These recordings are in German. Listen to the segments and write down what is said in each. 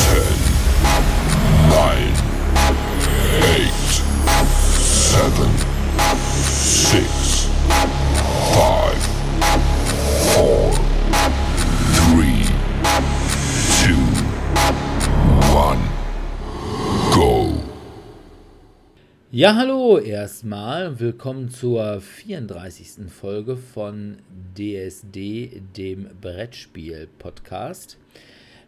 10, 9, 8, 7, 6, 5, 4, 3, 2, 1, go. Ja, hallo erstmal. Willkommen zur 34. Folge von DSD, dem Brettspiel-Podcast.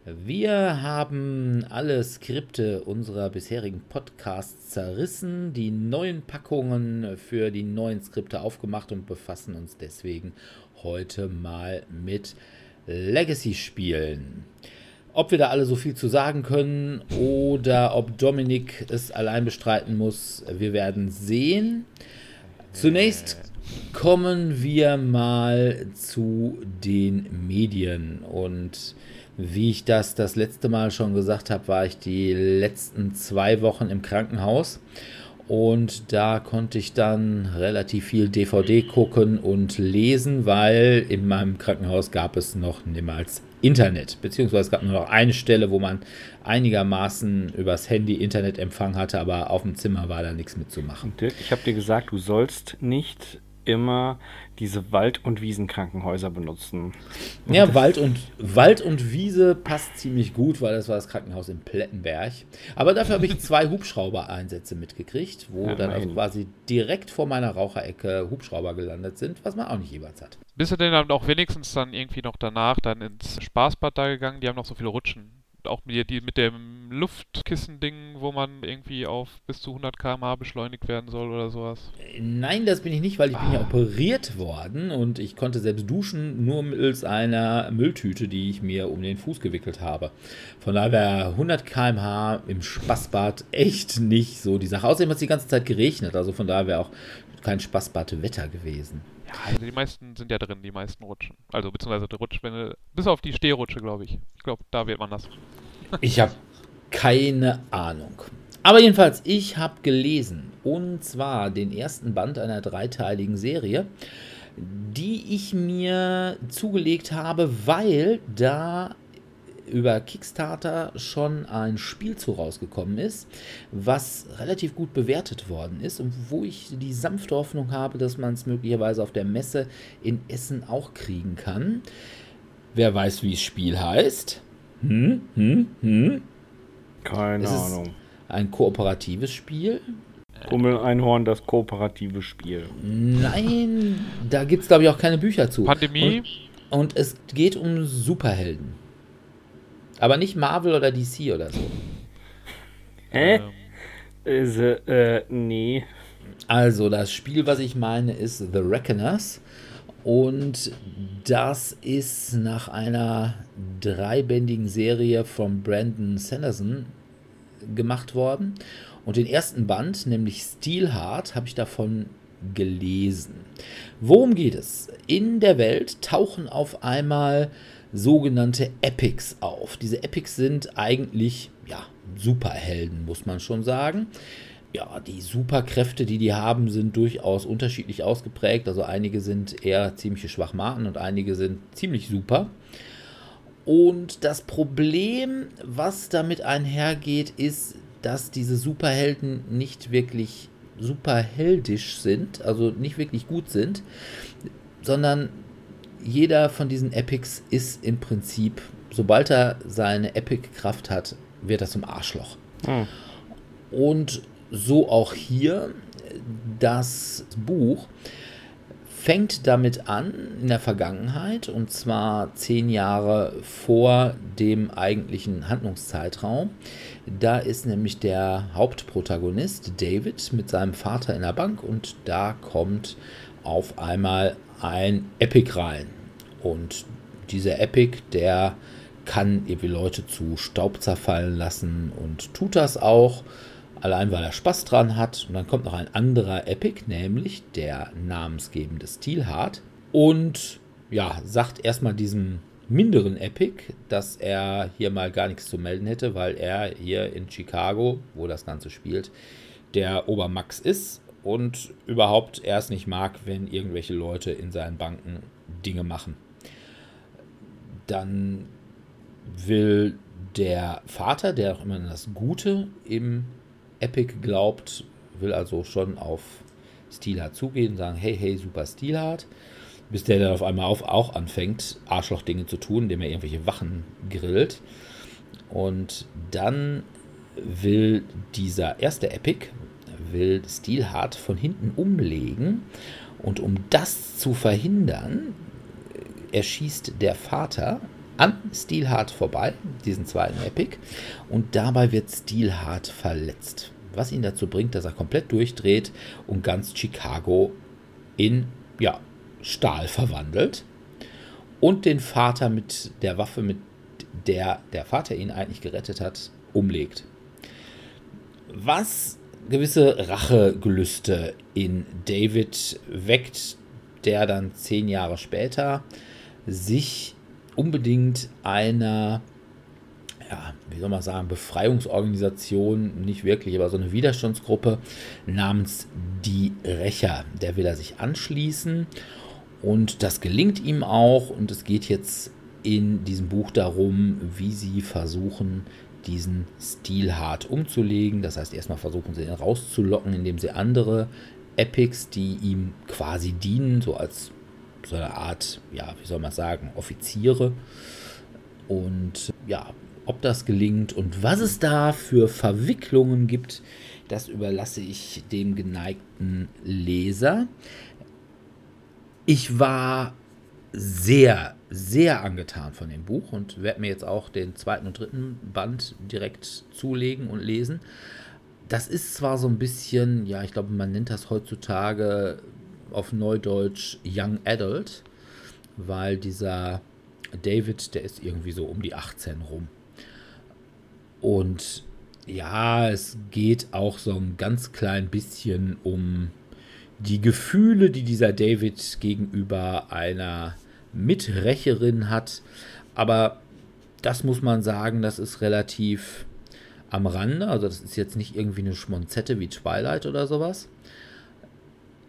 Wir haben alle Skripte unserer bisherigen Podcasts zerrissen, die neuen Packungen für die neuen Skripte aufgemacht und befassen uns deswegen heute mal mit Legacy-Spielen. Ob wir da alle so viel zu sagen können oder ob Dominik es allein bestreiten muss, wir werden sehen. Zunächst kommen wir mal zu den Medien und wie ich das das letzte Mal schon gesagt habe, war ich die letzten zwei Wochen im Krankenhaus und da konnte ich dann relativ viel DVD gucken und lesen, weil in meinem Krankenhaus gab es noch niemals Internet, beziehungsweise es gab nur noch eine Stelle, wo man einigermaßen übers Handy Internetempfang hatte, aber auf dem Zimmer war da nichts mitzumachen. Dirk, ich habe dir gesagt, du sollst nicht immer diese Wald- und Wiesenkrankenhäuser benutzen. Und ja, Wald und, Wald und Wiese passt ziemlich gut, weil das war das Krankenhaus in Plettenberg. Aber dafür habe ich zwei Hubschrauber-Einsätze mitgekriegt, wo Ja, dann also quasi direkt vor meiner Raucherecke Hubschrauber gelandet sind, was man auch nicht jeweils hat. Bist du denn dann auch wenigstens dann irgendwie noch danach dann ins Spaßbad da gegangen? Die haben noch so viele Rutschen. Auch mit, die, mit dem Luftkissen-Ding, wo man irgendwie auf bis zu 100 km/h beschleunigt werden soll oder sowas. Nein, das bin ich nicht, weil ich bin ja Ah. operiert worden und ich konnte selbst duschen, nur mittels einer Mülltüte, die ich mir um den Fuß gewickelt habe. Von daher wäre 100 km/h im Spaßbad echt nicht so die Sache. Außerdem hat es die ganze Zeit geregnet, also von daher wäre auch kein Spaßbad-Wetter gewesen. Ja, also die meisten sind ja drin, die meisten Rutschen. Also beziehungsweise die Rutschwände, bis auf die Stehrutsche, glaube ich. Ich glaube, da wird man das. Ich habe keine Ahnung. Aber jedenfalls, ich habe gelesen, und zwar den ersten Band einer dreiteiligen Serie, die ich mir zugelegt habe, weil da über Kickstarter schon ein Spiel zu rausgekommen ist, was relativ gut bewertet worden ist und wo ich die sanfte Hoffnung habe, dass man es möglicherweise auf der Messe in Essen auch kriegen kann. Wer weiß, wie das Spiel heißt? Hm, hm, hm. Keine Es ist- Ahnung. Ein kooperatives Spiel? Hummel Einhorn, das kooperative Spiel. Nein, da gibt es, glaube ich, auch keine Bücher zu. Pandemie? Und, und es geht um Superhelden. Aber nicht Marvel oder DC oder so. Hä? Ähm, Ist, äh, nee. Also, das Spiel, was ich meine, ist The Reckoners. Und das ist nach einer dreibändigen Serie von Brandon Sanderson gemacht worden. Und den ersten Band, nämlich Steelheart, habe ich davon gelesen. Worum geht es? In der Welt tauchen auf einmal sogenannte Epics auf. Diese Epics sind eigentlich ja, Superhelden, muss man schon sagen. Ja, die Superkräfte, die die haben, sind durchaus unterschiedlich ausgeprägt. Also einige sind eher ziemliche Schwachmaten und einige sind ziemlich super. Und das Problem, was damit einhergeht, ist, dass diese Superhelden nicht wirklich superheldisch sind, also nicht wirklich gut sind, sondern jeder von diesen Epics ist im Prinzip, sobald er seine Epic-Kraft hat, wird er zum Arschloch. Hm. Und so auch hier. Das Buch fängt damit an in der Vergangenheit und zwar zehn Jahre vor dem eigentlichen Handlungszeitraum. Da ist nämlich der Hauptprotagonist David mit seinem Vater in der Bank und da kommt auf einmal ein Epic rein. Und dieser Epic, der kann irgendwie Leute zu Staub zerfallen lassen und tut das auch allein weil er Spaß dran hat. Und dann kommt noch ein anderer Epic, nämlich der namensgebende Steelheart. Und ja, sagt erstmal diesem minderen Epic, dass er hier mal gar nichts zu melden hätte, weil er hier in Chicago, wo das Ganze spielt, der Obermax ist und überhaupt erst nicht mag, wenn irgendwelche Leute in seinen Banken Dinge machen. Dann will der Vater, der auch immer das Gute im Epic glaubt, will also schon auf Steelhard zugehen und sagen, hey, hey, super Steelhard. Bis der dann auf einmal auf, auch anfängt, Arschlochdinge zu tun, indem er irgendwelche Wachen grillt. Und dann will dieser erste Epic, will Steelhard von hinten umlegen. Und um das zu verhindern, erschießt der Vater an Steelhard vorbei, diesen zweiten Epic, und dabei wird Steelhard verletzt. Was ihn dazu bringt, dass er komplett durchdreht und ganz Chicago in ja, Stahl verwandelt und den Vater mit der Waffe, mit der der Vater ihn eigentlich gerettet hat, umlegt. Was gewisse Rachegelüste in David weckt, der dann zehn Jahre später sich unbedingt einer, ja, wie soll man sagen, Befreiungsorganisation, nicht wirklich, aber so eine Widerstandsgruppe namens Die Rächer. Der will er sich anschließen und das gelingt ihm auch und es geht jetzt in diesem Buch darum, wie sie versuchen, diesen Stil hart umzulegen. Das heißt, erstmal versuchen sie ihn rauszulocken, indem sie andere Epics, die ihm quasi dienen, so als so eine Art, ja, wie soll man sagen, Offiziere. Und ja, ob das gelingt und was es da für Verwicklungen gibt, das überlasse ich dem geneigten Leser. Ich war sehr, sehr angetan von dem Buch und werde mir jetzt auch den zweiten und dritten Band direkt zulegen und lesen. Das ist zwar so ein bisschen, ja, ich glaube, man nennt das heutzutage auf Neudeutsch Young Adult, weil dieser David, der ist irgendwie so um die 18 rum. Und ja, es geht auch so ein ganz klein bisschen um die Gefühle, die dieser David gegenüber einer Mitrecherin hat. Aber das muss man sagen, das ist relativ am Rande. Also das ist jetzt nicht irgendwie eine Schmonzette wie Twilight oder sowas.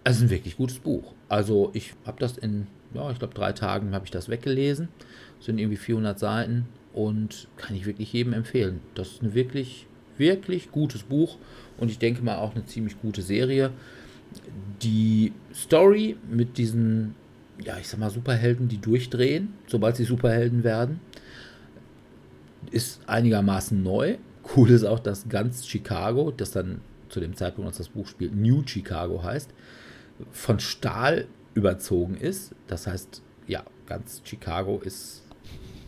Es ist ein wirklich gutes Buch. Also ich habe das in, ja, ich glaube drei Tagen habe ich das weggelesen. Das sind irgendwie 400 Seiten und kann ich wirklich jedem empfehlen. Das ist ein wirklich, wirklich gutes Buch und ich denke mal auch eine ziemlich gute Serie. Die Story mit diesen, ja, ich sag mal, Superhelden, die durchdrehen, sobald sie Superhelden werden, ist einigermaßen neu. Cool ist auch, dass ganz Chicago, das dann zu dem Zeitpunkt, als das Buch spielt, New Chicago heißt, von Stahl überzogen ist. Das heißt, ja, ganz Chicago ist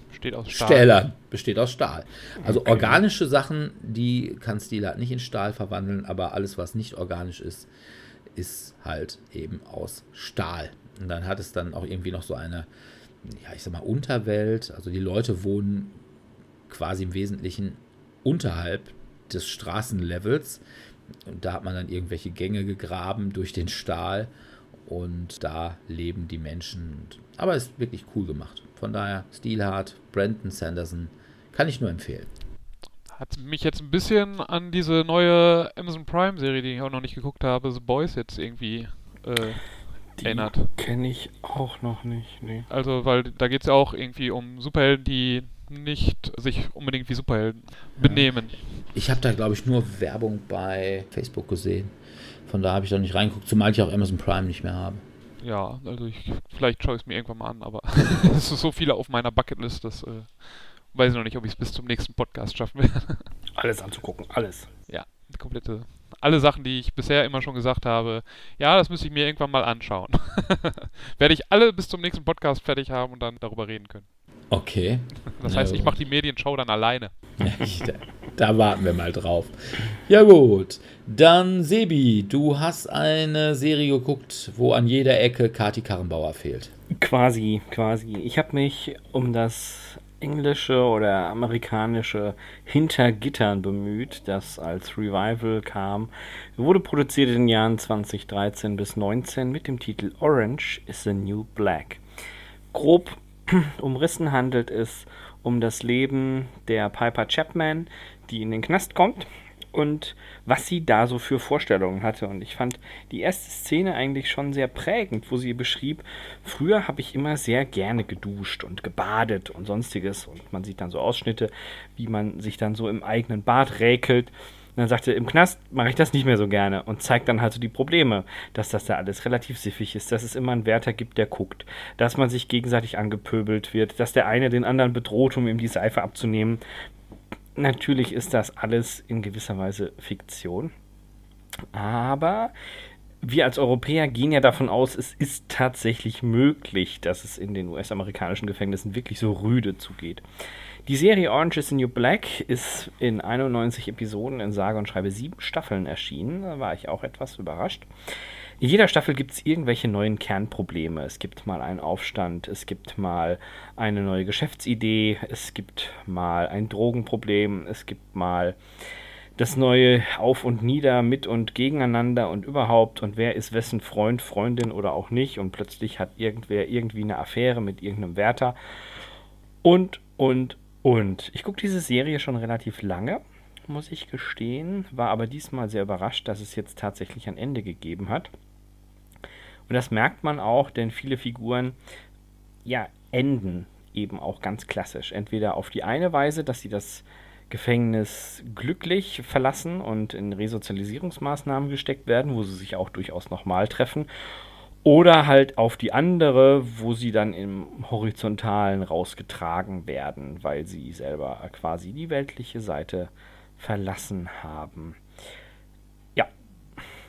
besteht aus Stahl. Stählern, besteht aus Stahl. Also okay. organische Sachen, die kann Stila nicht in Stahl verwandeln, aber alles, was nicht organisch ist, ist halt eben aus Stahl. Und dann hat es dann auch irgendwie noch so eine, ja, ich sag mal, Unterwelt. Also die Leute wohnen quasi im Wesentlichen unterhalb des Straßenlevels. Und da hat man dann irgendwelche Gänge gegraben durch den Stahl und da leben die Menschen. Aber es ist wirklich cool gemacht. Von daher Steelhard, Brandon Sanderson, kann ich nur empfehlen. Hat mich jetzt ein bisschen an diese neue Amazon Prime Serie, die ich auch noch nicht geguckt habe, The Boys jetzt irgendwie äh, die erinnert. Kenne ich auch noch nicht. Nee. Also, weil da geht es ja auch irgendwie um Superhelden, die nicht sich unbedingt wie Superhelden benehmen. Ich habe da, glaube ich, nur Werbung bei Facebook gesehen. Von da habe ich doch nicht reingeguckt, zumal ich auch Amazon Prime nicht mehr habe. Ja, also ich, vielleicht schaue ich es mir irgendwann mal an, aber es ist so viele auf meiner Bucketlist, das äh, weiß ich noch nicht, ob ich es bis zum nächsten Podcast schaffen werde. Alles anzugucken, alles. Ja, die komplette alle Sachen, die ich bisher immer schon gesagt habe, ja, das müsste ich mir irgendwann mal anschauen. Werde ich alle bis zum nächsten Podcast fertig haben und dann darüber reden können. Okay. Das heißt, ich mache die Medienshow dann alleine. da, da, warten wir mal drauf. Ja gut, dann Sebi, du hast eine Serie geguckt, wo an jeder Ecke Kati Karrenbauer fehlt. Quasi, quasi. Ich habe mich um das englische oder amerikanische Hintergittern bemüht, das als Revival kam. Wurde produziert in den Jahren 2013 bis 2019 mit dem Titel Orange is the New Black. Grob umrissen handelt es um das Leben der Piper Chapman, die in den Knast kommt und was sie da so für Vorstellungen hatte. Und ich fand die erste Szene eigentlich schon sehr prägend, wo sie beschrieb, früher habe ich immer sehr gerne geduscht und gebadet und sonstiges. Und man sieht dann so Ausschnitte, wie man sich dann so im eigenen Bad räkelt. Und dann sagte, im Knast mache ich das nicht mehr so gerne und zeigt dann halt so die Probleme, dass das da alles relativ siffig ist, dass es immer einen Wärter gibt, der guckt, dass man sich gegenseitig angepöbelt wird, dass der eine den anderen bedroht, um ihm die Seife abzunehmen. Natürlich ist das alles in gewisser Weise Fiktion, aber wir als Europäer gehen ja davon aus, es ist tatsächlich möglich, dass es in den US-amerikanischen Gefängnissen wirklich so rüde zugeht. Die Serie Orange is the New Black ist in 91 Episoden in sage und schreibe sieben Staffeln erschienen. Da war ich auch etwas überrascht. In jeder Staffel gibt es irgendwelche neuen Kernprobleme. Es gibt mal einen Aufstand, es gibt mal eine neue Geschäftsidee, es gibt mal ein Drogenproblem, es gibt mal das neue Auf und Nieder, mit und gegeneinander und überhaupt. Und wer ist wessen Freund, Freundin oder auch nicht? Und plötzlich hat irgendwer irgendwie eine Affäre mit irgendeinem Wärter. Und, und, und. Ich gucke diese Serie schon relativ lange, muss ich gestehen, war aber diesmal sehr überrascht, dass es jetzt tatsächlich ein Ende gegeben hat. Und das merkt man auch, denn viele Figuren ja enden eben auch ganz klassisch. Entweder auf die eine Weise, dass sie das Gefängnis glücklich verlassen und in Resozialisierungsmaßnahmen gesteckt werden, wo sie sich auch durchaus nochmal treffen, oder halt auf die andere, wo sie dann im Horizontalen rausgetragen werden, weil sie selber quasi die weltliche Seite verlassen haben.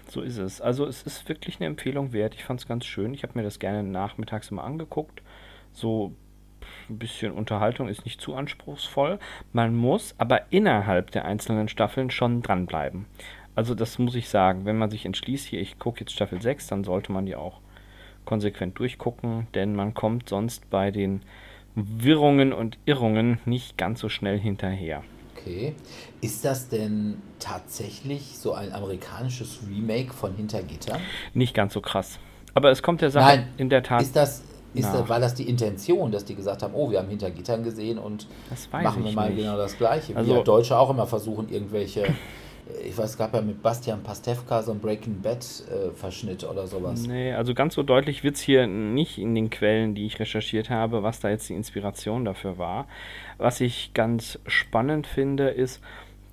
So ist es. Also es ist wirklich eine Empfehlung wert. Ich fand es ganz schön. Ich habe mir das gerne nachmittags immer angeguckt. So ein bisschen Unterhaltung ist nicht zu anspruchsvoll. Man muss aber innerhalb der einzelnen Staffeln schon dranbleiben. Also das muss ich sagen, wenn man sich entschließt, hier ich gucke jetzt Staffel 6, dann sollte man die auch konsequent durchgucken, denn man kommt sonst bei den Wirrungen und Irrungen nicht ganz so schnell hinterher. Okay. Ist das denn tatsächlich so ein amerikanisches Remake von Hintergitter? Nicht ganz so krass. Aber es kommt der Sache Nein, in der Tat. Ist das, ist das, war das die Intention, dass die gesagt haben, oh, wir haben Hintergittern gesehen und machen wir mal nicht. genau das Gleiche? Also, Wie Deutsche auch immer versuchen, irgendwelche ich weiß, es gab ja mit Bastian Pastewka so ein Breaking Bad-Verschnitt äh, oder sowas. Nee, also ganz so deutlich wird es hier nicht in den Quellen, die ich recherchiert habe, was da jetzt die Inspiration dafür war. Was ich ganz spannend finde, ist,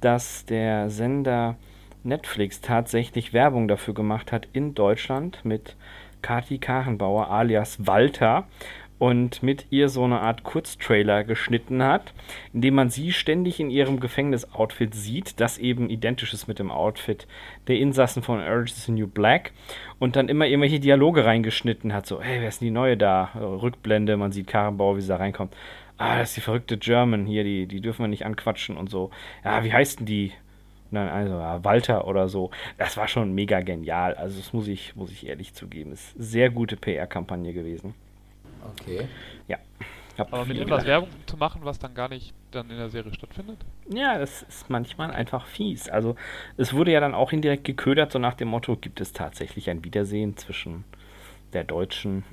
dass der Sender Netflix tatsächlich Werbung dafür gemacht hat in Deutschland mit Kati Karenbauer alias Walter und mit ihr so eine Art Kurztrailer geschnitten hat, in dem man sie ständig in ihrem Gefängnisoutfit sieht, das eben identisch ist mit dem Outfit der Insassen von Urge is the New Black und dann immer irgendwelche Dialoge reingeschnitten hat, so, hey, wer ist denn die Neue da? Rückblende, man sieht Karrenbauer, wie sie da reinkommt. Ah, das ist die verrückte German hier, die, die dürfen wir nicht anquatschen und so. Ja, wie heißt denn die? Nein, also ja, Walter oder so. Das war schon mega genial. Also das muss ich, muss ich ehrlich zugeben. Ist sehr gute PR-Kampagne gewesen. Okay. Ja. Aber mit etwas Werbung zu machen, was dann gar nicht dann in der Serie stattfindet? Ja, das ist manchmal einfach fies. Also es wurde ja dann auch indirekt geködert, so nach dem Motto, gibt es tatsächlich ein Wiedersehen zwischen der Deutschen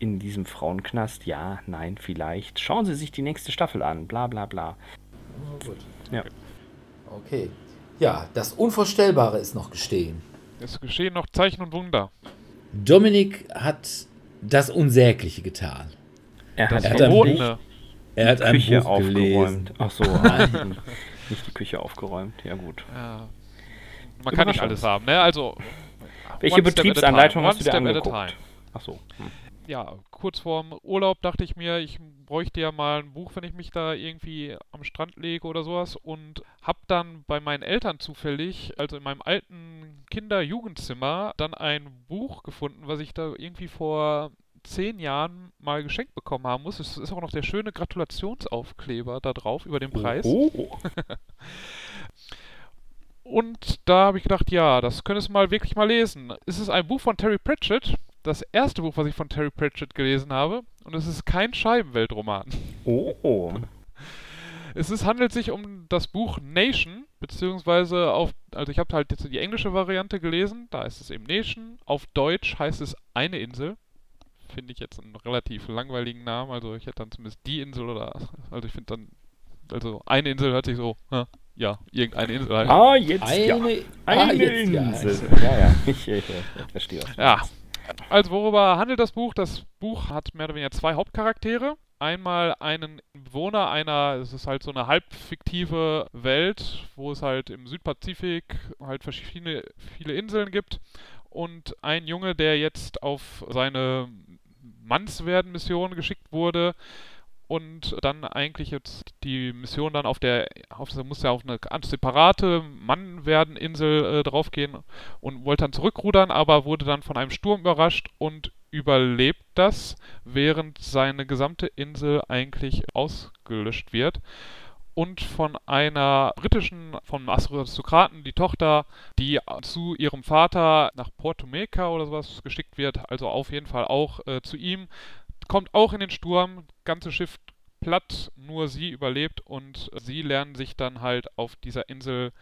in diesem Frauenknast? Ja, nein, vielleicht. Schauen Sie sich die nächste Staffel an, bla bla bla. Oh, gut. Ja. Okay. Ja, das Unvorstellbare ist noch geschehen. Es geschehen noch Zeichen und Wunder. Dominik hat das Unsägliche getan. Er hat, er hat ein Buch, er hat ein Küche Buch aufgeräumt. Ach so, nein, nicht die Küche aufgeräumt. Ja gut. Ja. Man kann nicht alles haben, ne? Also welche Betriebsanleitung hast du dir angeguckt? Ach so. Hm. Ja, kurz vorm Urlaub dachte ich mir, ich bräuchte ja mal ein Buch, wenn ich mich da irgendwie am Strand lege oder sowas und habe dann bei meinen Eltern zufällig, also in meinem alten Kinder-Jugendzimmer, dann ein Buch gefunden, was ich da irgendwie vor zehn Jahren mal geschenkt bekommen haben muss. Es ist auch noch der schöne Gratulationsaufkleber da drauf über den Preis. Oh. Und da habe ich gedacht, ja, das könntest du mal wirklich mal lesen. Es ist ein Buch von Terry Pratchett, das erste Buch, was ich von Terry Pratchett gelesen habe. Und es ist kein Scheibenweltroman. Oh. oh. Es ist, handelt sich um das Buch Nation, beziehungsweise auf, also ich habe halt jetzt die englische Variante gelesen, da ist es eben Nation. Auf Deutsch heißt es eine Insel. Finde ich jetzt einen relativ langweiligen Namen, also ich hätte dann zumindest die Insel oder, also ich finde dann, also eine Insel hört sich so, ja, irgendeine Insel halt. Ah, jetzt Eine, ja. ah, Eine jetzt ja. Insel. Ja, ja. Ich, ich, ich verstehe Ja. Also worüber handelt das Buch? Das Buch hat mehr oder weniger zwei Hauptcharaktere. Einmal einen Bewohner einer, es ist halt so eine halbfiktive Welt, wo es halt im Südpazifik halt verschiedene viele Inseln gibt. Und ein Junge, der jetzt auf seine Mannswerden-Mission geschickt wurde und dann eigentlich jetzt die Mission dann auf der, auf, muss ja auf eine ganz separate Mannwerden-Insel äh, draufgehen und wollte dann zurückrudern, aber wurde dann von einem Sturm überrascht und überlebt das, während seine gesamte Insel eigentlich ausgelöscht wird. Und von einer britischen, vom Aristokraten, die Tochter, die zu ihrem Vater nach Porto Meca oder sowas geschickt wird, also auf jeden Fall auch äh, zu ihm, kommt auch in den Sturm, ganze Schiff platt, nur sie überlebt und sie lernen sich dann halt auf dieser Insel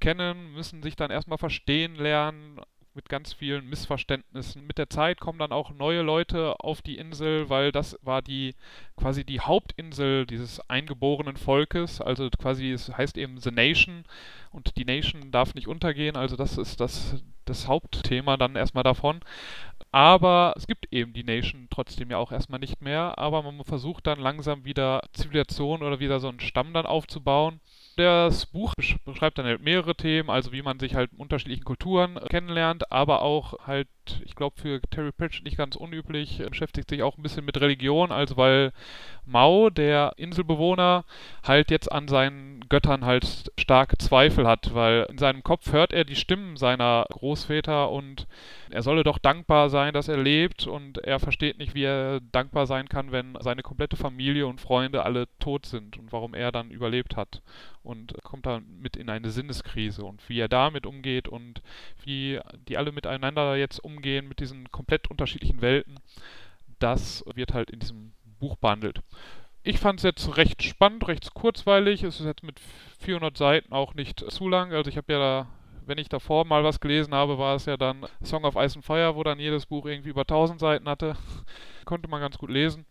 kennen, müssen sich dann erstmal verstehen lernen mit ganz vielen Missverständnissen. Mit der Zeit kommen dann auch neue Leute auf die Insel, weil das war die quasi die Hauptinsel dieses eingeborenen Volkes, also quasi es heißt eben The Nation und die Nation darf nicht untergehen, also das ist das das Hauptthema dann erstmal davon. Aber es gibt eben die Nation trotzdem ja auch erstmal nicht mehr, aber man versucht dann langsam wieder Zivilisation oder wieder so einen Stamm dann aufzubauen. Das Buch besch- beschreibt dann halt mehrere Themen, also wie man sich halt unterschiedlichen Kulturen äh, kennenlernt, aber auch halt, ich glaube für Terry Pratchett nicht ganz unüblich, äh, beschäftigt sich auch ein bisschen mit Religion, also weil Mao, der Inselbewohner, halt jetzt an seinen Göttern halt starke Zweifel hat, weil in seinem Kopf hört er die Stimmen seiner Großväter und er solle doch dankbar sein, dass er lebt. Und er versteht nicht, wie er dankbar sein kann, wenn seine komplette Familie und Freunde alle tot sind und warum er dann überlebt hat. Und kommt dann mit in eine Sinneskrise. Und wie er damit umgeht und wie die alle miteinander jetzt umgehen mit diesen komplett unterschiedlichen Welten, das wird halt in diesem Buch behandelt. Ich fand es jetzt recht spannend, recht kurzweilig. Es ist jetzt mit 400 Seiten auch nicht zu lang. Also ich habe ja da, wenn ich davor mal was gelesen habe, war es ja dann Song of Ice and Fire, wo dann jedes Buch irgendwie über 1000 Seiten hatte. Konnte man ganz gut lesen.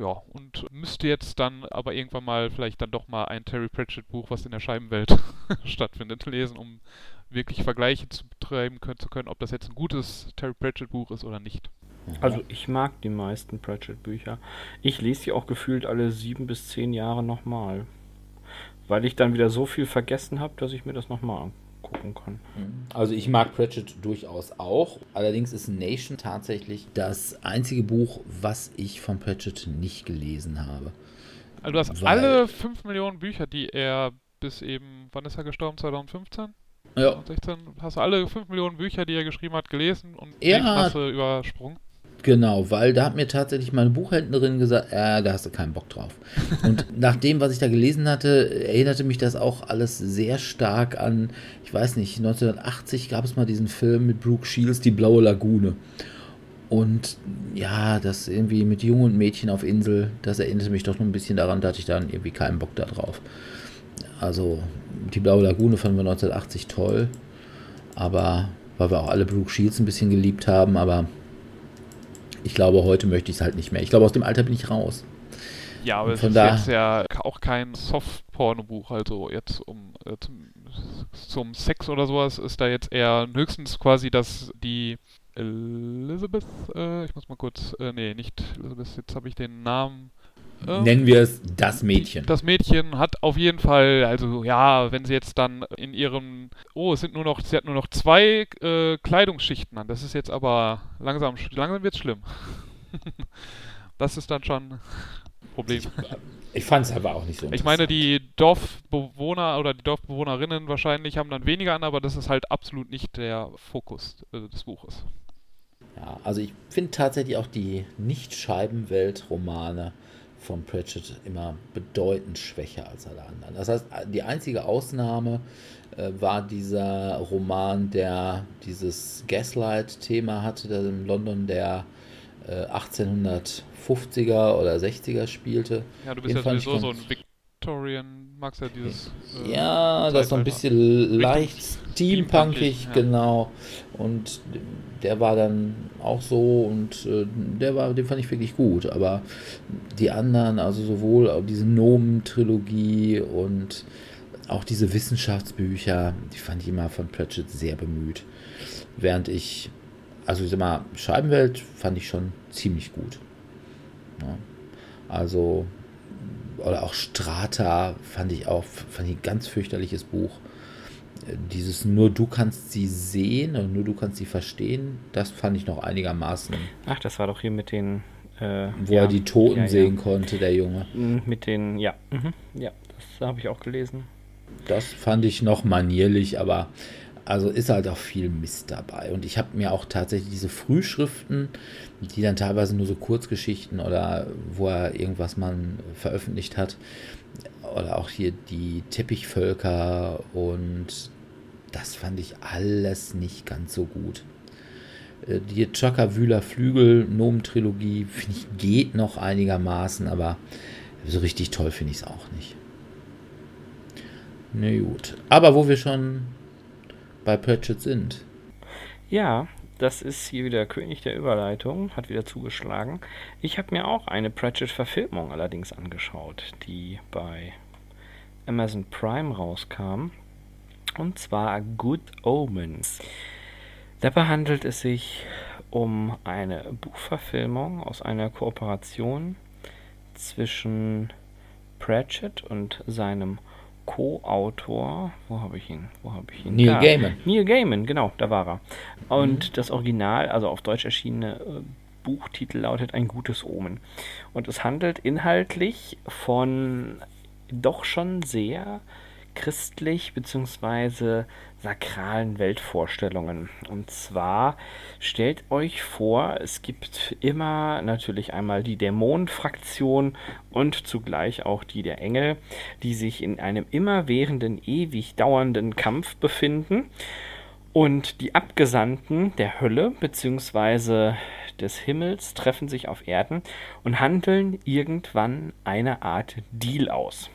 Ja, und müsste jetzt dann aber irgendwann mal vielleicht dann doch mal ein Terry Pratchett Buch, was in der Scheibenwelt stattfindet, lesen, um wirklich Vergleiche zu betreiben können, zu können, ob das jetzt ein gutes Terry Pratchett Buch ist oder nicht. Also ich mag die meisten Pratchett-Bücher. Ich lese die auch gefühlt alle sieben bis zehn Jahre nochmal. Weil ich dann wieder so viel vergessen habe, dass ich mir das nochmal angucken kann. Also ich mag Pratchett durchaus auch. Allerdings ist Nation tatsächlich das einzige Buch, was ich von Pratchett nicht gelesen habe. Also du hast Weil- alle 5 Millionen Bücher, die er bis eben, wann ist er gestorben? 2015? Ja, 16? Hast du alle 5 Millionen Bücher, die er geschrieben hat, gelesen und hast du übersprungen? Genau, weil da hat mir tatsächlich meine Buchhändlerin gesagt, äh, da hast du keinen Bock drauf. Und nach dem, was ich da gelesen hatte, erinnerte mich das auch alles sehr stark an, ich weiß nicht, 1980 gab es mal diesen Film mit Brooke Shields, Die Blaue Lagune. Und ja, das irgendwie mit Jungen und Mädchen auf Insel, das erinnerte mich doch nur ein bisschen daran, da hatte ich dann irgendwie keinen Bock da drauf. Also, die Blaue Lagune fanden wir 1980 toll, aber weil wir auch alle Brooke Shields ein bisschen geliebt haben, aber ich glaube, heute möchte ich es halt nicht mehr. Ich glaube, aus dem Alter bin ich raus. Ja, aber es ist da- jetzt ja auch kein Soft-Porno-Buch, also jetzt um äh, zum, zum Sex oder sowas ist da jetzt eher höchstens quasi, dass die Elizabeth, äh, ich muss mal kurz, äh, nee, nicht Elizabeth, jetzt habe ich den Namen. Äh, Nennen wir es das Mädchen. Das Mädchen hat auf jeden Fall, also ja, wenn sie jetzt dann in ihrem, oh, es sind nur noch, sie hat nur noch zwei äh, Kleidungsschichten an. Das ist jetzt aber langsam, langsam wird's schlimm. das ist dann schon ein Problem. Ich fand es aber auch nicht so. Ich meine, die Dorfbewohner oder die Dorfbewohnerinnen wahrscheinlich haben dann weniger an, aber das ist halt absolut nicht der Fokus äh, des Buches. Ja, also ich finde tatsächlich auch die Nicht-Scheibenwelt-Romane von Pratchett immer bedeutend schwächer als alle anderen. Das heißt, die einzige Ausnahme äh, war dieser Roman, der dieses Gaslight-Thema hatte, der in London der äh, 1850er oder 60er spielte. Ja, du bist Den ja sowieso so ein Victorian, magst ja dieses. äh, Ja, das ist so ein bisschen leicht steampunkig, steampunkig, ja. genau. Und der war dann auch so und äh, der war, den fand ich wirklich gut. Aber die anderen, also sowohl diese Nomen-Trilogie und auch diese Wissenschaftsbücher, die fand ich immer von Pratchett sehr bemüht. Während ich, also ich sag mal, Scheibenwelt fand ich schon ziemlich gut. Ja. Also, oder auch Strata fand ich auch, fand ich ein ganz fürchterliches Buch. Dieses nur du kannst sie sehen und nur du kannst sie verstehen, das fand ich noch einigermaßen, Ach, das war doch hier mit den. Äh, wo ja, er die Toten ja, ja. sehen konnte, der Junge. Mm, Mit den, ja, mhm, ja, das habe ich auch gelesen. Das fand ich noch manierlich, aber also ist halt auch viel Mist dabei. Und ich habe mir auch tatsächlich diese Frühschriften, die dann teilweise nur so Kurzgeschichten oder wo er irgendwas mal veröffentlicht hat, oder auch hier die Teppichvölker und das fand ich alles nicht ganz so gut. Äh, Die Chaka Wühler Flügel Nomen-Trilogie, finde ich, geht noch einigermaßen, aber so richtig toll finde ich es auch nicht. Na gut. Aber wo wir schon bei Pratchett sind. Ja, das ist hier wieder König der Überleitung, hat wieder zugeschlagen. Ich habe mir auch eine Pratchett-Verfilmung allerdings angeschaut, die bei Amazon Prime rauskam. Und zwar Good Omens. Dabei handelt es sich um eine Buchverfilmung aus einer Kooperation zwischen Pratchett und seinem Co-Autor. Wo habe ich ihn? Wo habe ich ihn? Neil Da. Gaiman. Neil Gaiman, genau, da war er. Und das Original, also auf Deutsch erschienene äh, Buchtitel lautet Ein gutes Omen. Und es handelt inhaltlich von doch schon sehr christlich bzw. sakralen Weltvorstellungen. Und zwar stellt euch vor, es gibt immer natürlich einmal die Dämonenfraktion und zugleich auch die der Engel, die sich in einem immerwährenden, ewig dauernden Kampf befinden. Und die Abgesandten der Hölle bzw. des Himmels treffen sich auf Erden und handeln irgendwann eine Art Deal aus.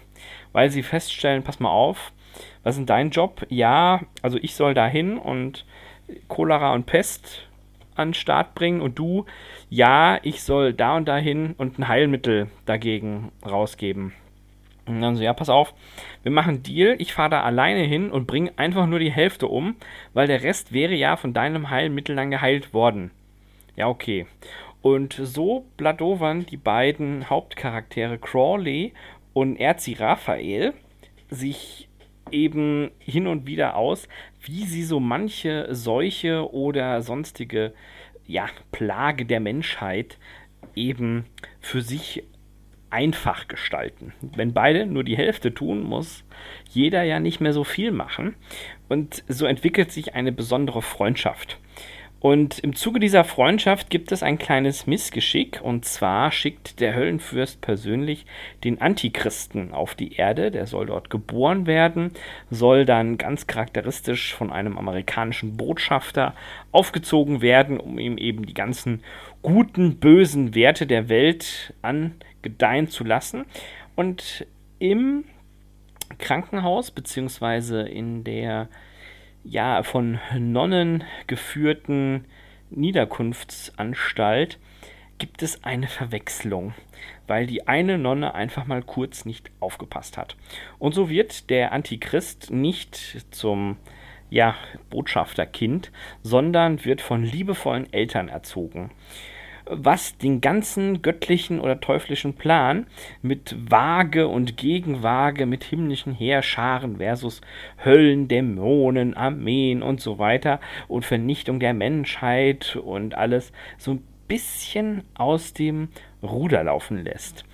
Weil sie feststellen, pass mal auf, was ist denn dein Job? Ja, also ich soll da hin und Cholera und Pest an den Start bringen und du, ja, ich soll da und dahin und ein Heilmittel dagegen rausgeben. Und dann so, ja, pass auf, wir machen Deal, ich fahre da alleine hin und bringe einfach nur die Hälfte um, weil der Rest wäre ja von deinem Heilmittel dann geheilt worden. Ja, okay. Und so bladowern die beiden Hauptcharaktere Crawley und Erzi Raphael sich eben hin und wieder aus, wie sie so manche Seuche oder sonstige ja, Plage der Menschheit eben für sich einfach gestalten. Wenn beide nur die Hälfte tun, muss jeder ja nicht mehr so viel machen. Und so entwickelt sich eine besondere Freundschaft. Und im Zuge dieser Freundschaft gibt es ein kleines Missgeschick. Und zwar schickt der Höllenfürst persönlich den Antichristen auf die Erde. Der soll dort geboren werden, soll dann ganz charakteristisch von einem amerikanischen Botschafter aufgezogen werden, um ihm eben die ganzen guten, bösen Werte der Welt angedeihen zu lassen. Und im Krankenhaus beziehungsweise in der ja von Nonnen geführten Niederkunftsanstalt gibt es eine Verwechslung, weil die eine Nonne einfach mal kurz nicht aufgepasst hat. Und so wird der Antichrist nicht zum ja, Botschafterkind, sondern wird von liebevollen Eltern erzogen was den ganzen göttlichen oder teuflischen Plan mit Waage und Gegenwaage, mit himmlischen Heerscharen versus Höllen, Dämonen, Armeen und so weiter und Vernichtung der Menschheit und alles so ein bisschen aus dem Ruder laufen lässt.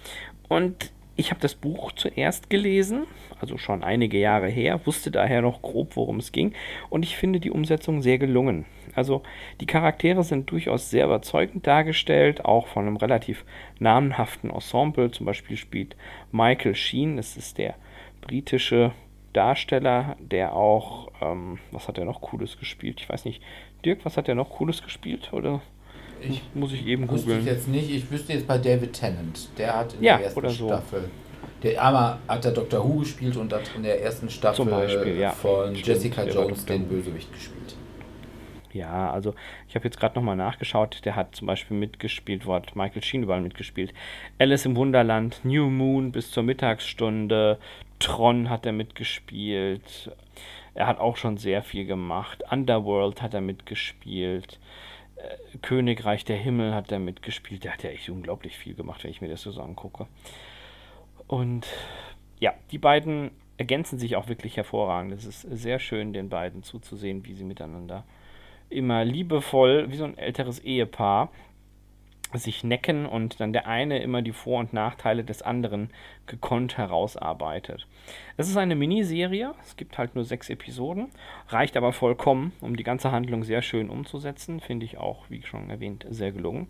Und ich habe das Buch zuerst gelesen, also schon einige Jahre her, wusste daher noch grob, worum es ging. Und ich finde die Umsetzung sehr gelungen. Also die Charaktere sind durchaus sehr überzeugend dargestellt, auch von einem relativ namenhaften Ensemble. Zum Beispiel spielt Michael Sheen, das ist der britische Darsteller, der auch, ähm, was hat er noch Cooles gespielt? Ich weiß nicht. Dirk, was hat er noch Cooles gespielt? Oder Ich muss ich eben Wusste ich googeln? jetzt nicht. Ich wüsste jetzt bei David Tennant. Der hat in Ja, der ersten so. Staffel. Der einmal hat der Dr. Who gespielt und hat in der ersten Staffel Beispiel, ja. von Stimmt, Jessica Jones den. Bösewicht gespielt. Ja, also ich habe jetzt gerade nochmal nachgeschaut. Der hat zum Beispiel mitgespielt, wo hat Michael Sheen überall mitgespielt. Alice im Wunderland, New Moon bis zur Mittagsstunde, Tron hat er mitgespielt. Er hat auch schon sehr viel gemacht. Underworld hat er mitgespielt. Äh, Königreich der Himmel hat er mitgespielt. Der hat ja echt unglaublich viel gemacht, wenn ich mir das so angucke. Und ja, die beiden ergänzen sich auch wirklich hervorragend. Es ist sehr schön, den beiden zuzusehen, wie sie miteinander immer liebevoll, wie so ein älteres Ehepaar, sich necken und dann der eine immer die Vor- und Nachteile des anderen gekonnt herausarbeitet. Es ist eine Miniserie, es gibt halt nur sechs Episoden, reicht aber vollkommen, um die ganze Handlung sehr schön umzusetzen, finde ich auch, wie schon erwähnt, sehr gelungen.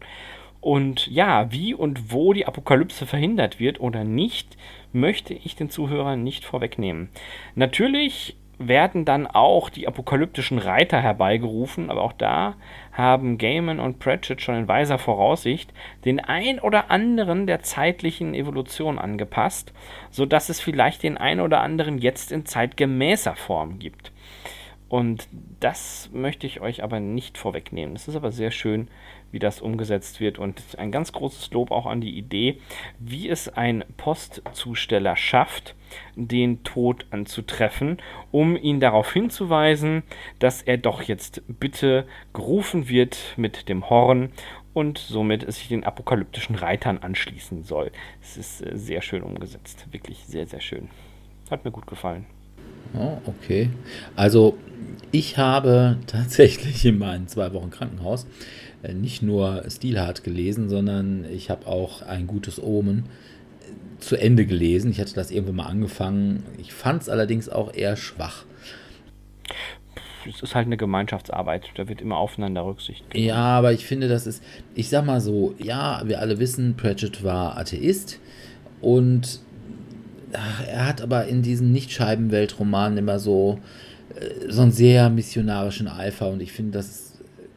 Und ja, wie und wo die Apokalypse verhindert wird oder nicht, möchte ich den Zuhörern nicht vorwegnehmen. Natürlich werden dann auch die apokalyptischen Reiter herbeigerufen, aber auch da haben Gaiman und Pratchett schon in weiser Voraussicht den ein oder anderen der zeitlichen Evolution angepasst, sodass es vielleicht den ein oder anderen jetzt in zeitgemäßer Form gibt. Und das möchte ich euch aber nicht vorwegnehmen. Es ist aber sehr schön, wie das umgesetzt wird und ein ganz großes Lob auch an die Idee, wie es ein Postzusteller schafft, den Tod anzutreffen, um ihn darauf hinzuweisen, dass er doch jetzt bitte gerufen wird mit dem Horn und somit sich den apokalyptischen Reitern anschließen soll. Es ist äh, sehr schön umgesetzt, wirklich sehr, sehr schön. Hat mir gut gefallen. Oh, okay. Also ich habe tatsächlich in meinen zwei Wochen Krankenhaus nicht nur Stilhart gelesen, sondern ich habe auch ein gutes Omen äh, zu Ende gelesen. Ich hatte das irgendwann mal angefangen. Ich fand es allerdings auch eher schwach. Es ist halt eine Gemeinschaftsarbeit, da wird immer aufeinander Rücksicht genommen. Ja, aber ich finde, das ist, ich sag mal so, ja, wir alle wissen, Pratchett war Atheist und er hat aber in diesen Nicht-Scheibenwelt-Romanen immer so, äh, so einen sehr missionarischen Eifer und ich finde, das ist,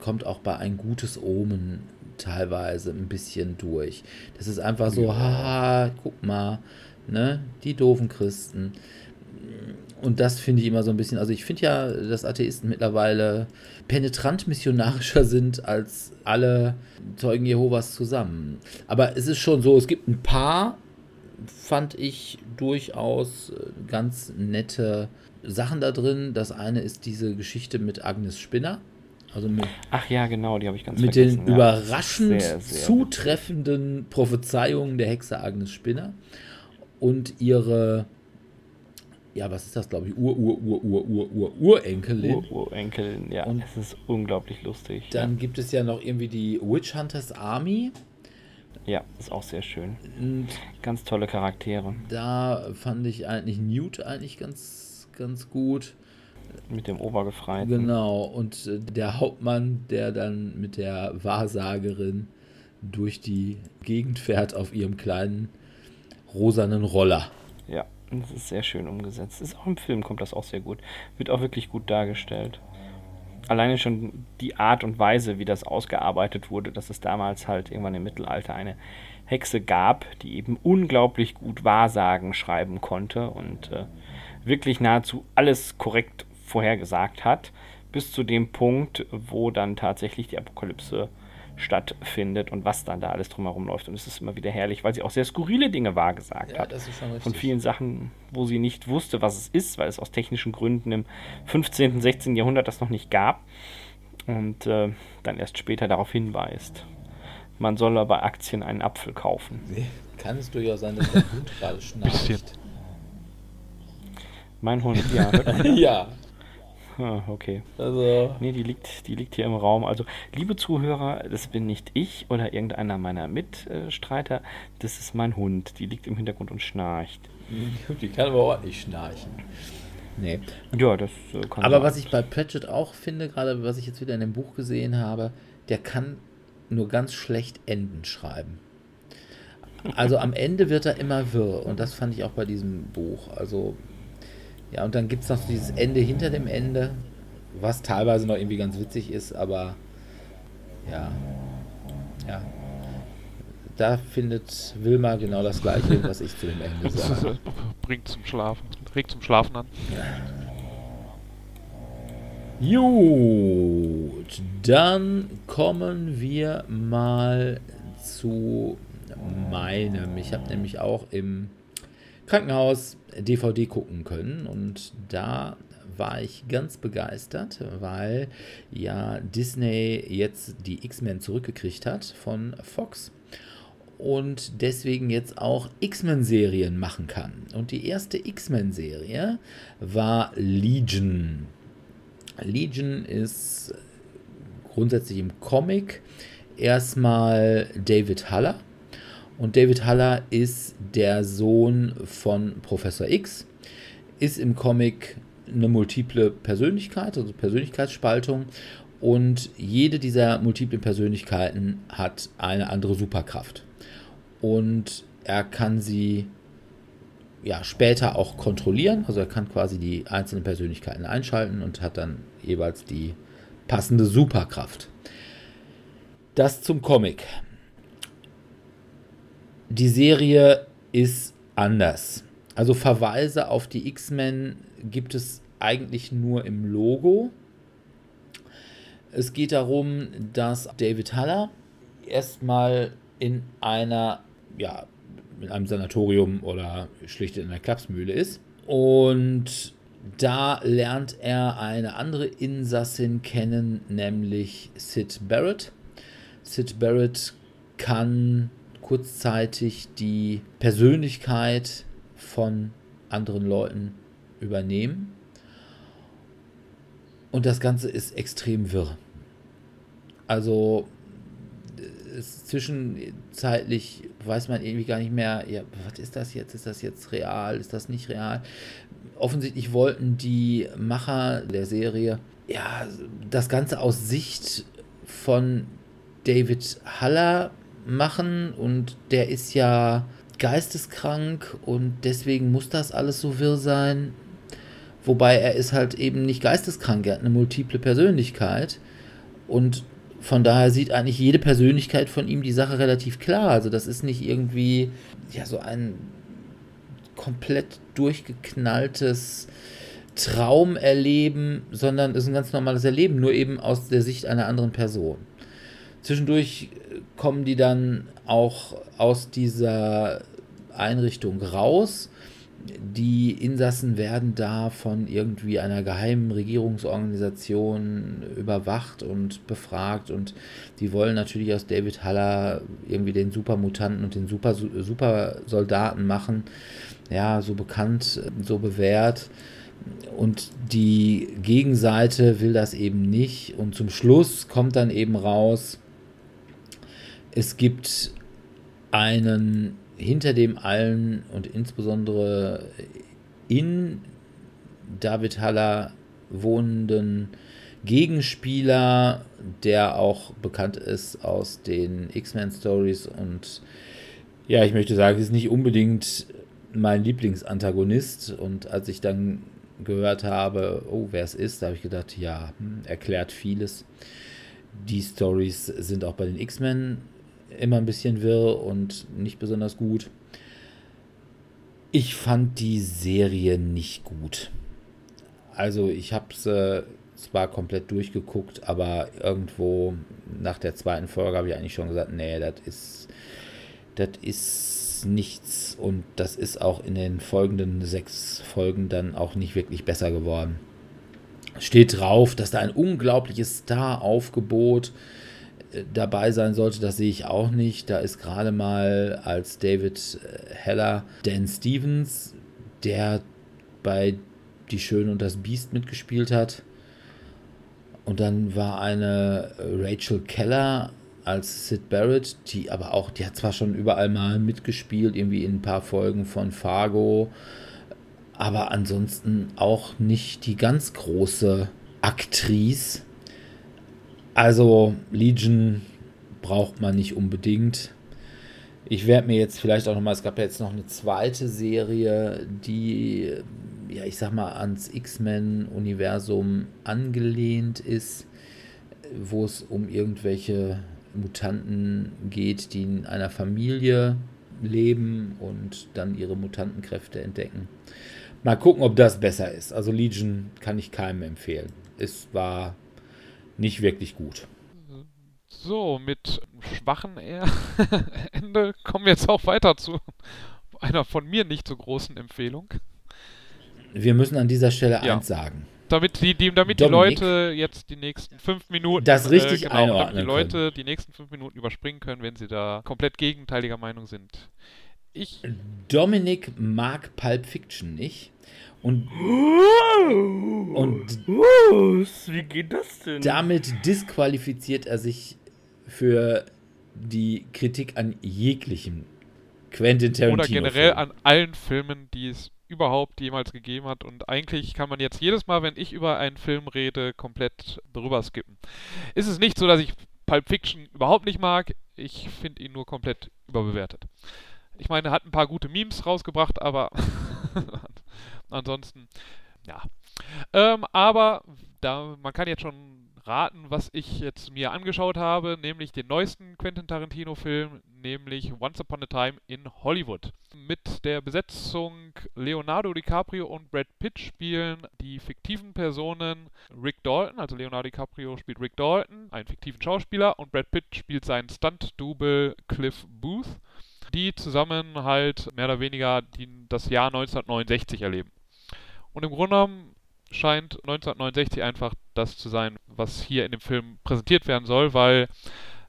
kommt auch bei ein gutes Omen teilweise ein bisschen durch. Das ist einfach so, haha, guck mal, ne, die doofen Christen. Und das finde ich immer so ein bisschen, also ich finde ja, dass Atheisten mittlerweile penetrant missionarischer sind als alle Zeugen Jehovas zusammen. Aber es ist schon so, es gibt ein paar, fand ich durchaus äh, ganz nette Sachen da drin. Das eine ist diese Geschichte mit Agnes Spinner. Also mit, Ach ja, genau, die habe ich ganz mit vergessen. den ja. überraschend Sehr, sehr zutreffenden Prophezeiungen der Hexe Agnes Spinner und ihre, ja, was ist das, glaube ich, Ur, Ur, Ur, Ur, Ur, Ur, Urenkelin. Ur Urenkelin, ja, Und es ist unglaublich lustig. Dann gibt es ja noch irgendwie die Witch Hunters Army. ja. ja, ist auch sehr schön. Und Ganz tolle Charaktere. da fand ich eigentlich Newt eigentlich ganz, ganz gut. Mit dem Obergefreiten. Genau. Und äh, der Hauptmann, der dann mit der Wahrsagerin durch die Gegend fährt auf ihrem kleinen rosanen Roller. Ja, das ist sehr schön umgesetzt. Ist auch im Film kommt das auch sehr gut. Wird auch wirklich gut dargestellt. Alleine schon die Art und Weise, wie das ausgearbeitet wurde, dass es damals halt irgendwann im Mittelalter eine Hexe gab, die eben unglaublich gut Wahrsagen schreiben konnte und äh, wirklich nahezu alles korrekt vorhergesagt hat, bis zu dem Punkt, wo dann tatsächlich die Apokalypse stattfindet und was dann da alles drumherum läuft. Und es ist immer wieder herrlich, weil sie auch sehr skurrile Dinge wahrgesagt hat das ist schon von vielen Sachen, wo sie nicht wusste, was es ist, weil es aus technischen Gründen im 15., 16. Jahrhundert das noch nicht gab und äh, dann erst später darauf hinweist. Man soll aber Aktien einen Apfel kaufen. Kann es durchaus sein, dass der Hund gerade schnarcht. Mein Hund, ja. ja. Ah, okay. Also. Nee, die liegt, die liegt hier im Raum. Also, liebe Zuhörer, das bin nicht ich oder irgendeiner meiner Mitstreiter, das ist mein Hund. Die liegt im Hintergrund und schnarcht. Die kann aber ordentlich schnarchen. Nee. Ja, das äh, kann Aber sein. was ich bei Pratchett auch finde, gerade was ich jetzt wieder in dem Buch gesehen habe, der kann nur ganz schlecht Enden schreiben. Also am Ende wird er immer wirr und das fand ich auch bei diesem Buch. Also ja, und dann gibt es noch dieses Ende hinter dem Ende, was teilweise noch irgendwie ganz witzig ist, aber ja, ja. Da findet Wilma genau das Gleiche, was ich zu dem Ende Das sage. äh, bringt zum Schlafen, regt zum Schlafen an. Gut, dann kommen wir mal zu meinem. Ich habe nämlich auch im Krankenhaus DVD gucken können und da war ich ganz begeistert, weil ja Disney jetzt die X-Men zurückgekriegt hat von Fox und deswegen jetzt auch X-Men-Serien machen kann. Und die erste X-Men-Serie war Legion. Legion ist grundsätzlich im Comic erstmal David Haller. Und David Haller ist der Sohn von Professor X, ist im Comic eine multiple Persönlichkeit, also Persönlichkeitsspaltung. Und jede dieser multiplen Persönlichkeiten hat eine andere Superkraft. Und er kann sie ja, später auch kontrollieren. Also er kann quasi die einzelnen Persönlichkeiten einschalten und hat dann jeweils die passende Superkraft. Das zum Comic. Die Serie ist anders. Also Verweise auf die X-Men gibt es eigentlich nur im Logo. Es geht darum, dass David Haller erstmal in einer, ja, in einem Sanatorium oder schlicht in einer Klapsmühle ist. Und da lernt er eine andere Insassin kennen, nämlich Sid Barrett. Sid Barrett kann kurzzeitig die Persönlichkeit von anderen Leuten übernehmen. Und das Ganze ist extrem wirr. Also zwischenzeitlich weiß man irgendwie gar nicht mehr, ja, was ist das jetzt? Ist das jetzt real? Ist das nicht real? Offensichtlich wollten die Macher der Serie ja das Ganze aus Sicht von David Haller machen und der ist ja geisteskrank und deswegen muss das alles so wirr sein. Wobei er ist halt eben nicht geisteskrank, er hat eine multiple Persönlichkeit und von daher sieht eigentlich jede Persönlichkeit von ihm die Sache relativ klar. Also das ist nicht irgendwie ja so ein komplett durchgeknalltes Traumerleben, sondern ist ein ganz normales Erleben, nur eben aus der Sicht einer anderen Person. Zwischendurch kommen die dann auch aus dieser Einrichtung raus. Die Insassen werden da von irgendwie einer geheimen Regierungsorganisation überwacht und befragt und die wollen natürlich aus David Haller irgendwie den Supermutanten und den Super Supersoldaten machen. Ja, so bekannt, so bewährt. Und die Gegenseite will das eben nicht. Und zum Schluss kommt dann eben raus, es gibt einen hinter dem allen und insbesondere in David Haller wohnenden Gegenspieler, der auch bekannt ist aus den X-Men Stories und ja, ich möchte sagen, ist nicht unbedingt mein Lieblingsantagonist und als ich dann gehört habe, oh, wer es ist, da habe ich gedacht, ja, hm, erklärt vieles. Die Stories sind auch bei den X-Men immer ein bisschen wirr und nicht besonders gut. Ich fand die Serie nicht gut. Also ich habe es äh, zwar komplett durchgeguckt, aber irgendwo nach der zweiten Folge habe ich eigentlich schon gesagt, nee, das ist, das ist nichts und das ist auch in den folgenden sechs Folgen dann auch nicht wirklich besser geworden. Steht drauf, dass da ein unglaubliches Star-Aufgebot äh, dabei sein sollte, das sehe ich auch nicht. Da ist gerade mal als David Heller Dan Stevens, der bei Die Schöne und das Biest mitgespielt hat. Und dann war eine Rachel Keller als Sid Barrett, die aber auch, die hat zwar schon überall mal mitgespielt, irgendwie in ein paar Folgen von Fargo, aber ansonsten auch nicht die ganz große Aktrice. Also Legion braucht man nicht unbedingt. Ich werde mir jetzt vielleicht auch noch mal, es gab ja jetzt noch eine zweite Serie, die, ja, ich sag mal, ans X-Men-Universum angelehnt ist, wo es um irgendwelche Mutanten geht, die in einer Familie leben und dann ihre Mutantenkräfte entdecken. Mal gucken, ob das besser ist. Also Legion kann ich keinem empfehlen. Es war nicht wirklich gut. So, mit schwachen Ende kommen wir jetzt auch weiter zu einer von mir nicht so großen Empfehlung. Wir müssen an dieser Stelle ja. eins sagen. Damit die, die damit die Leute jetzt die nächsten fünf Minuten das richtig äh, genau, einordnen damit die Leute können. die nächsten fünf Minuten überspringen können, wenn sie da komplett gegenteiliger Meinung sind. Ich Dominik mag Pulp Fiction nicht. Und, und wie geht das denn? Damit disqualifiziert er sich für die Kritik an jeglichem Quentin Tarantino. Oder generell Film. an allen Filmen, die es überhaupt jemals gegeben hat. Und eigentlich kann man jetzt jedes Mal, wenn ich über einen Film rede, komplett drüber skippen. Ist es nicht so, dass ich Pulp Fiction überhaupt nicht mag. Ich finde ihn nur komplett überbewertet. Ich meine, er hat ein paar gute Memes rausgebracht, aber ansonsten, ja. Ähm, aber da, man kann jetzt schon raten, was ich jetzt mir angeschaut habe, nämlich den neuesten Quentin Tarantino-Film, nämlich Once Upon a Time in Hollywood. Mit der Besetzung Leonardo DiCaprio und Brad Pitt spielen die fiktiven Personen Rick Dalton, also Leonardo DiCaprio spielt Rick Dalton, einen fiktiven Schauspieler, und Brad Pitt spielt seinen Stunt-Double Cliff Booth, die zusammen halt mehr oder weniger die, das Jahr 1969 erleben. Und im Grunde genommen scheint 1969 einfach das zu sein, was hier in dem Film präsentiert werden soll, weil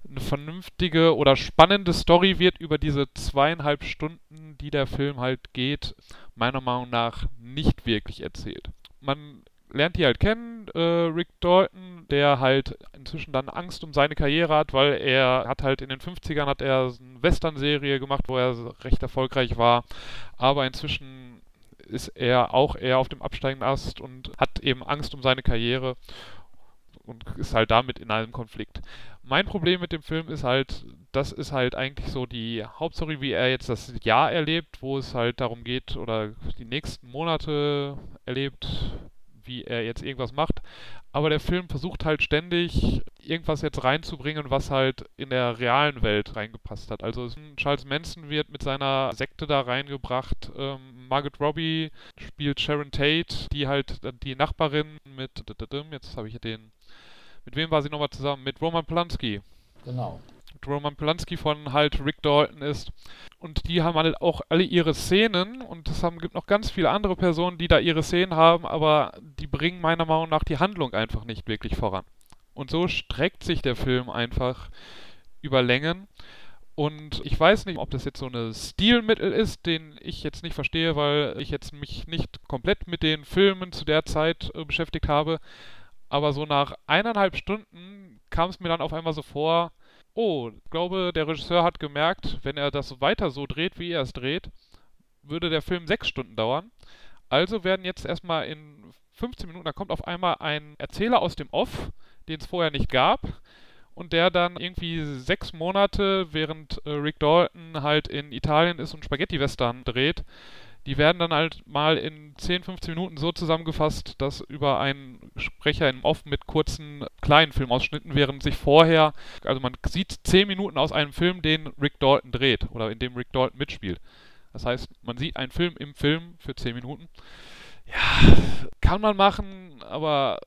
eine vernünftige oder spannende Story wird über diese zweieinhalb Stunden, die der Film halt geht, meiner Meinung nach nicht wirklich erzählt. Man lernt die halt kennen, äh, Rick Dalton, der halt inzwischen dann Angst um seine Karriere hat, weil er hat halt in den 50ern hat er eine Western-Serie gemacht, wo er recht erfolgreich war, aber inzwischen ist er auch eher auf dem absteigenden Ast und hat eben Angst um seine Karriere und ist halt damit in einem Konflikt. Mein Problem mit dem Film ist halt, das ist halt eigentlich so die Hauptstory, wie er jetzt das Jahr erlebt, wo es halt darum geht oder die nächsten Monate erlebt, wie er jetzt irgendwas macht. Aber der Film versucht halt ständig irgendwas jetzt reinzubringen, was halt in der realen Welt reingepasst hat. Also Charles Manson wird mit seiner Sekte da reingebracht. Ähm, Margaret Robbie spielt Sharon Tate, die halt die Nachbarin mit, jetzt habe ich den, mit wem war sie nochmal zusammen? Mit Roman Polanski. Genau. Roman Polanski von halt Rick Dalton ist. Und die haben halt auch alle ihre Szenen und es gibt noch ganz viele andere Personen, die da ihre Szenen haben, aber die bringen meiner Meinung nach die Handlung einfach nicht wirklich voran. Und so streckt sich der Film einfach über Längen. Und ich weiß nicht, ob das jetzt so ein Stilmittel ist, den ich jetzt nicht verstehe, weil ich jetzt mich nicht komplett mit den Filmen zu der Zeit äh, beschäftigt habe. Aber so nach eineinhalb Stunden kam es mir dann auf einmal so vor, oh, ich glaube, der Regisseur hat gemerkt, wenn er das weiter so dreht, wie er es dreht, würde der Film sechs Stunden dauern. Also werden jetzt erstmal in 15 Minuten, da kommt auf einmal ein Erzähler aus dem Off, den es vorher nicht gab, und der dann irgendwie sechs Monate, während äh, Rick Dalton halt in Italien ist und Spaghetti-Western dreht, die werden dann halt mal in 10, 15 Minuten so zusammengefasst, dass über einen Sprecher im Off mit kurzen kleinen Filmausschnitten, während sich vorher, also man sieht 10 Minuten aus einem Film, den Rick Dalton dreht oder in dem Rick Dalton mitspielt. Das heißt, man sieht einen Film im Film für 10 Minuten. Ja, kann man machen, aber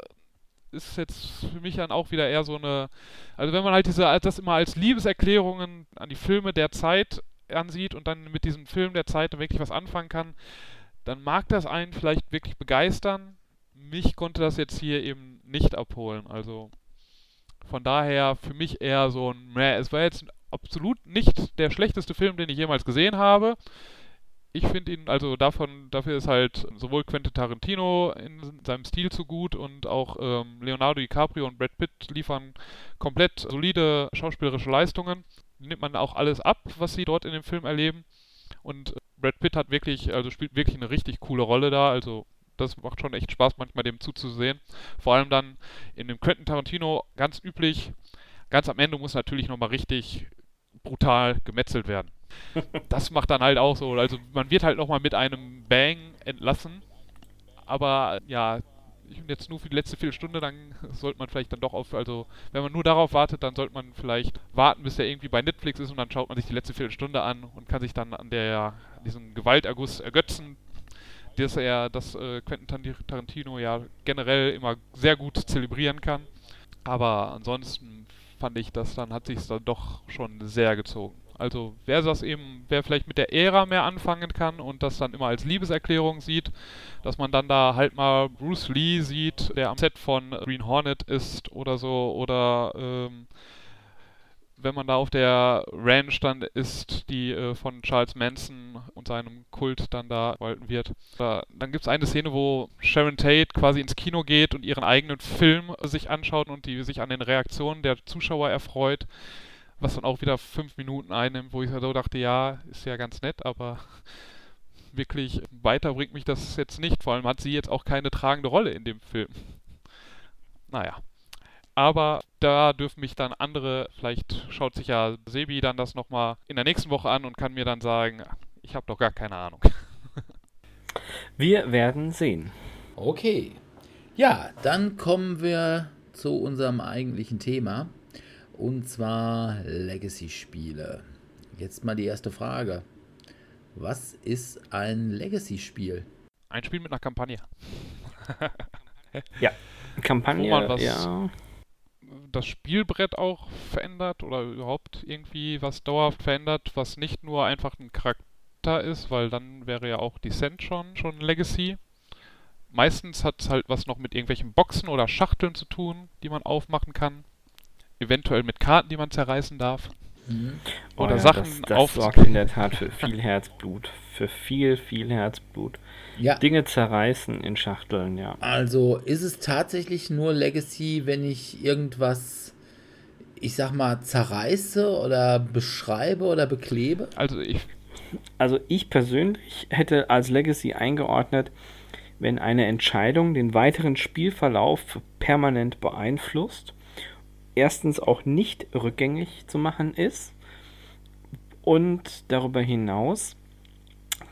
ist jetzt für mich dann auch wieder eher so eine, also wenn man halt diese, das immer als Liebeserklärungen an die Filme der Zeit ansieht und dann mit diesem Film der Zeit wirklich was anfangen kann, dann mag das einen vielleicht wirklich begeistern. Mich konnte das jetzt hier eben nicht abholen. Also von daher für mich eher so ein, es war jetzt absolut nicht der schlechteste Film, den ich jemals gesehen habe. Ich finde ihn, also davon, dafür ist halt sowohl Quentin Tarantino in seinem Stil zu gut und auch ähm, Leonardo DiCaprio und Brad Pitt liefern komplett solide schauspielerische Leistungen. Nimmt man auch alles ab, was sie dort in dem Film erleben. Und Brad Pitt hat wirklich, also spielt wirklich eine richtig coole Rolle da. Also das macht schon echt Spaß, manchmal dem zuzusehen. Vor allem dann in dem Quentin Tarantino ganz üblich. Ganz am Ende muss natürlich nochmal richtig brutal gemetzelt werden. Das macht dann halt auch so. Also man wird halt nochmal mit einem Bang entlassen. Aber ja, jetzt nur für die letzte Viertelstunde, dann sollte man vielleicht dann doch auf, also wenn man nur darauf wartet, dann sollte man vielleicht warten, bis er irgendwie bei Netflix ist und dann schaut man sich die letzte Viertelstunde an und kann sich dann an der diesem Gewalterguss ergötzen, dass er, dass äh, Quentin Tarantino ja generell immer sehr gut zelebrieren kann. Aber ansonsten fand ich, dass dann hat sich dann doch schon sehr gezogen. Also wer das eben, wer vielleicht mit der Ära mehr anfangen kann und das dann immer als Liebeserklärung sieht, dass man dann da halt mal Bruce Lee sieht, der am Set von Green Hornet ist oder so, oder ähm, wenn man da auf der Ranch dann ist, die äh, von Charles Manson und seinem Kult dann da walten wird. Da, dann gibt es eine Szene, wo Sharon Tate quasi ins Kino geht und ihren eigenen Film sich anschaut und die sich an den Reaktionen der Zuschauer erfreut was dann auch wieder fünf Minuten einnimmt, wo ich so dachte, ja, ist ja ganz nett, aber wirklich weiter bringt mich das jetzt nicht. Vor allem hat sie jetzt auch keine tragende Rolle in dem Film. Naja. Aber da dürfen mich dann andere, vielleicht schaut sich ja Sebi dann das nochmal in der nächsten Woche an und kann mir dann sagen, ich habe doch gar keine Ahnung. Wir werden sehen. Okay. Ja, dann kommen wir zu unserem eigentlichen Thema. Und zwar Legacy-Spiele. Jetzt mal die erste Frage. Was ist ein Legacy-Spiel? Ein Spiel mit einer Kampagne. ja, Kampagne, Wo man was, ja. Das Spielbrett auch verändert oder überhaupt irgendwie was dauerhaft verändert, was nicht nur einfach ein Charakter ist, weil dann wäre ja auch Descent schon, schon Legacy. Meistens hat es halt was noch mit irgendwelchen Boxen oder Schachteln zu tun, die man aufmachen kann eventuell mit Karten, die man zerreißen darf. Mhm. Oder oh ja, Sachen das, das sorgt in der Tat für viel Herzblut. Für viel, viel Herzblut. Ja. Dinge zerreißen in Schachteln, ja. Also ist es tatsächlich nur Legacy, wenn ich irgendwas, ich sag mal, zerreiße oder beschreibe oder beklebe? Also ich. Also ich persönlich hätte als Legacy eingeordnet, wenn eine Entscheidung den weiteren Spielverlauf permanent beeinflusst erstens auch nicht rückgängig zu machen ist und darüber hinaus,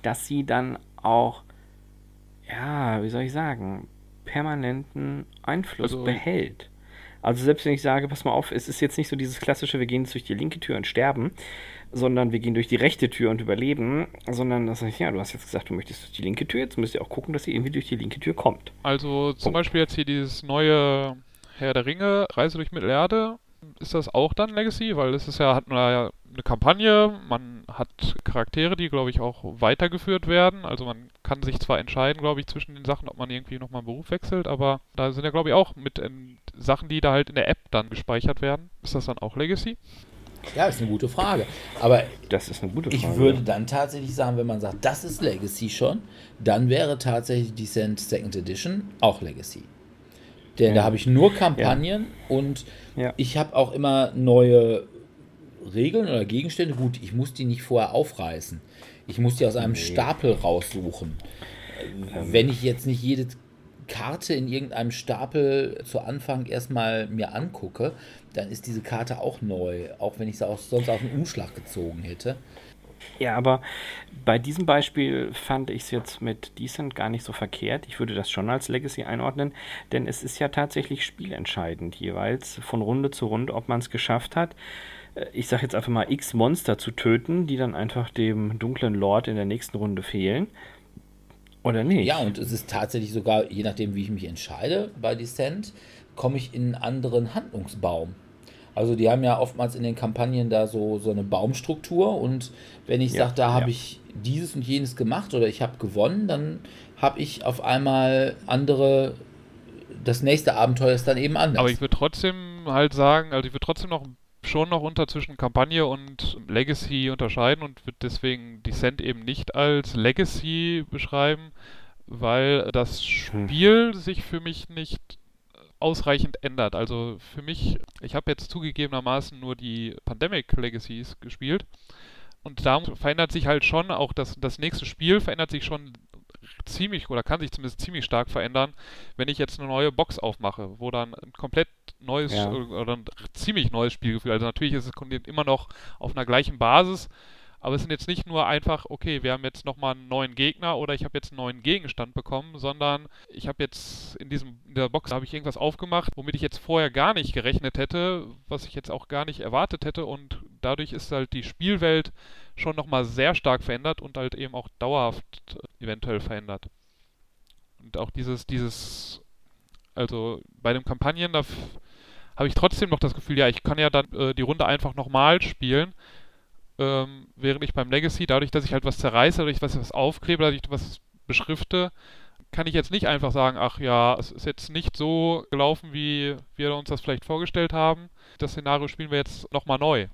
dass sie dann auch, ja, wie soll ich sagen, permanenten Einfluss also, behält. Also selbst wenn ich sage, pass mal auf, es ist jetzt nicht so dieses klassische, wir gehen jetzt durch die linke Tür und sterben, sondern wir gehen durch die rechte Tür und überleben, sondern das heißt, ja, du hast jetzt gesagt, du möchtest durch die linke Tür, jetzt müsst ihr auch gucken, dass ihr irgendwie durch die linke Tür kommt. Also zum Punkt. Beispiel jetzt hier dieses neue Herr der Ringe, Reise durch Mittelerde, ist das auch dann Legacy? Weil es ist ja, hat man ja eine Kampagne, man hat Charaktere, die, glaube ich, auch weitergeführt werden. Also man kann sich zwar entscheiden, glaube ich, zwischen den Sachen, ob man irgendwie nochmal einen Beruf wechselt, aber da sind ja, glaube ich, auch mit ähm, Sachen, die da halt in der App dann gespeichert werden. Ist das dann auch Legacy? Ja, ist eine gute Frage. Aber das ist eine gute Frage. Ich würde dann tatsächlich sagen, wenn man sagt, das ist Legacy schon, dann wäre tatsächlich Descent Second Edition auch Legacy. Denn ja. da habe ich nur Kampagnen ja. und ja. ich habe auch immer neue Regeln oder Gegenstände. Gut, ich muss die nicht vorher aufreißen. Ich muss die aus einem nee. Stapel raussuchen. Ähm. Wenn ich jetzt nicht jede Karte in irgendeinem Stapel zu Anfang erstmal mir angucke, dann ist diese Karte auch neu, auch wenn ich sie auch sonst auf den Umschlag gezogen hätte. Ja, aber bei diesem Beispiel fand ich es jetzt mit Decent gar nicht so verkehrt. Ich würde das schon als Legacy einordnen, denn es ist ja tatsächlich spielentscheidend jeweils von Runde zu Runde, ob man es geschafft hat. Äh, ich sage jetzt einfach mal x Monster zu töten, die dann einfach dem dunklen Lord in der nächsten Runde fehlen. Oder nicht? Ja, und es ist tatsächlich sogar, je nachdem, wie ich mich entscheide bei Descent, komme ich in einen anderen Handlungsbaum. Also die haben ja oftmals in den Kampagnen da so, so eine Baumstruktur und wenn ich ja, sage, da habe ja. ich dieses und jenes gemacht oder ich habe gewonnen, dann habe ich auf einmal andere, das nächste Abenteuer ist dann eben anders. Aber ich würde trotzdem halt sagen, also ich würde trotzdem noch schon noch unter zwischen Kampagne und Legacy unterscheiden und würde deswegen Descent eben nicht als Legacy beschreiben, weil das Hm. Spiel sich für mich nicht ausreichend ändert. Also für mich, ich habe jetzt zugegebenermaßen nur die Pandemic Legacies gespielt und da verändert sich halt schon auch das, das nächste Spiel verändert sich schon ziemlich oder kann sich zumindest ziemlich stark verändern, wenn ich jetzt eine neue Box aufmache, wo dann ein komplett neues Ja. oder ein ziemlich neues Spielgefühl. Also natürlich ist es immer noch auf einer gleichen Basis, aber es sind jetzt nicht nur einfach, okay, wir haben jetzt nochmal einen neuen Gegner oder ich habe jetzt einen neuen Gegenstand bekommen, sondern ich habe jetzt in diesem in der Box habe ich irgendwas aufgemacht, womit ich jetzt vorher gar nicht gerechnet hätte, was ich jetzt auch gar nicht erwartet hätte und dadurch ist halt die Spielwelt schon nochmal sehr stark verändert und halt eben auch dauerhaft äh, eventuell verändert. Und auch dieses, dieses, also bei den Kampagnen, da habe ich trotzdem noch das Gefühl, ja, ich kann ja dann äh, die Runde einfach nochmal spielen, ähm, während ich beim Legacy, dadurch, dass ich halt was zerreiße, dadurch, dass ich was aufklebe, dadurch, dass ich was beschrifte, kann ich jetzt nicht einfach sagen, ach ja, es ist jetzt nicht so gelaufen, wie wir uns das vielleicht vorgestellt haben. Das Szenario spielen wir jetzt nochmal neu.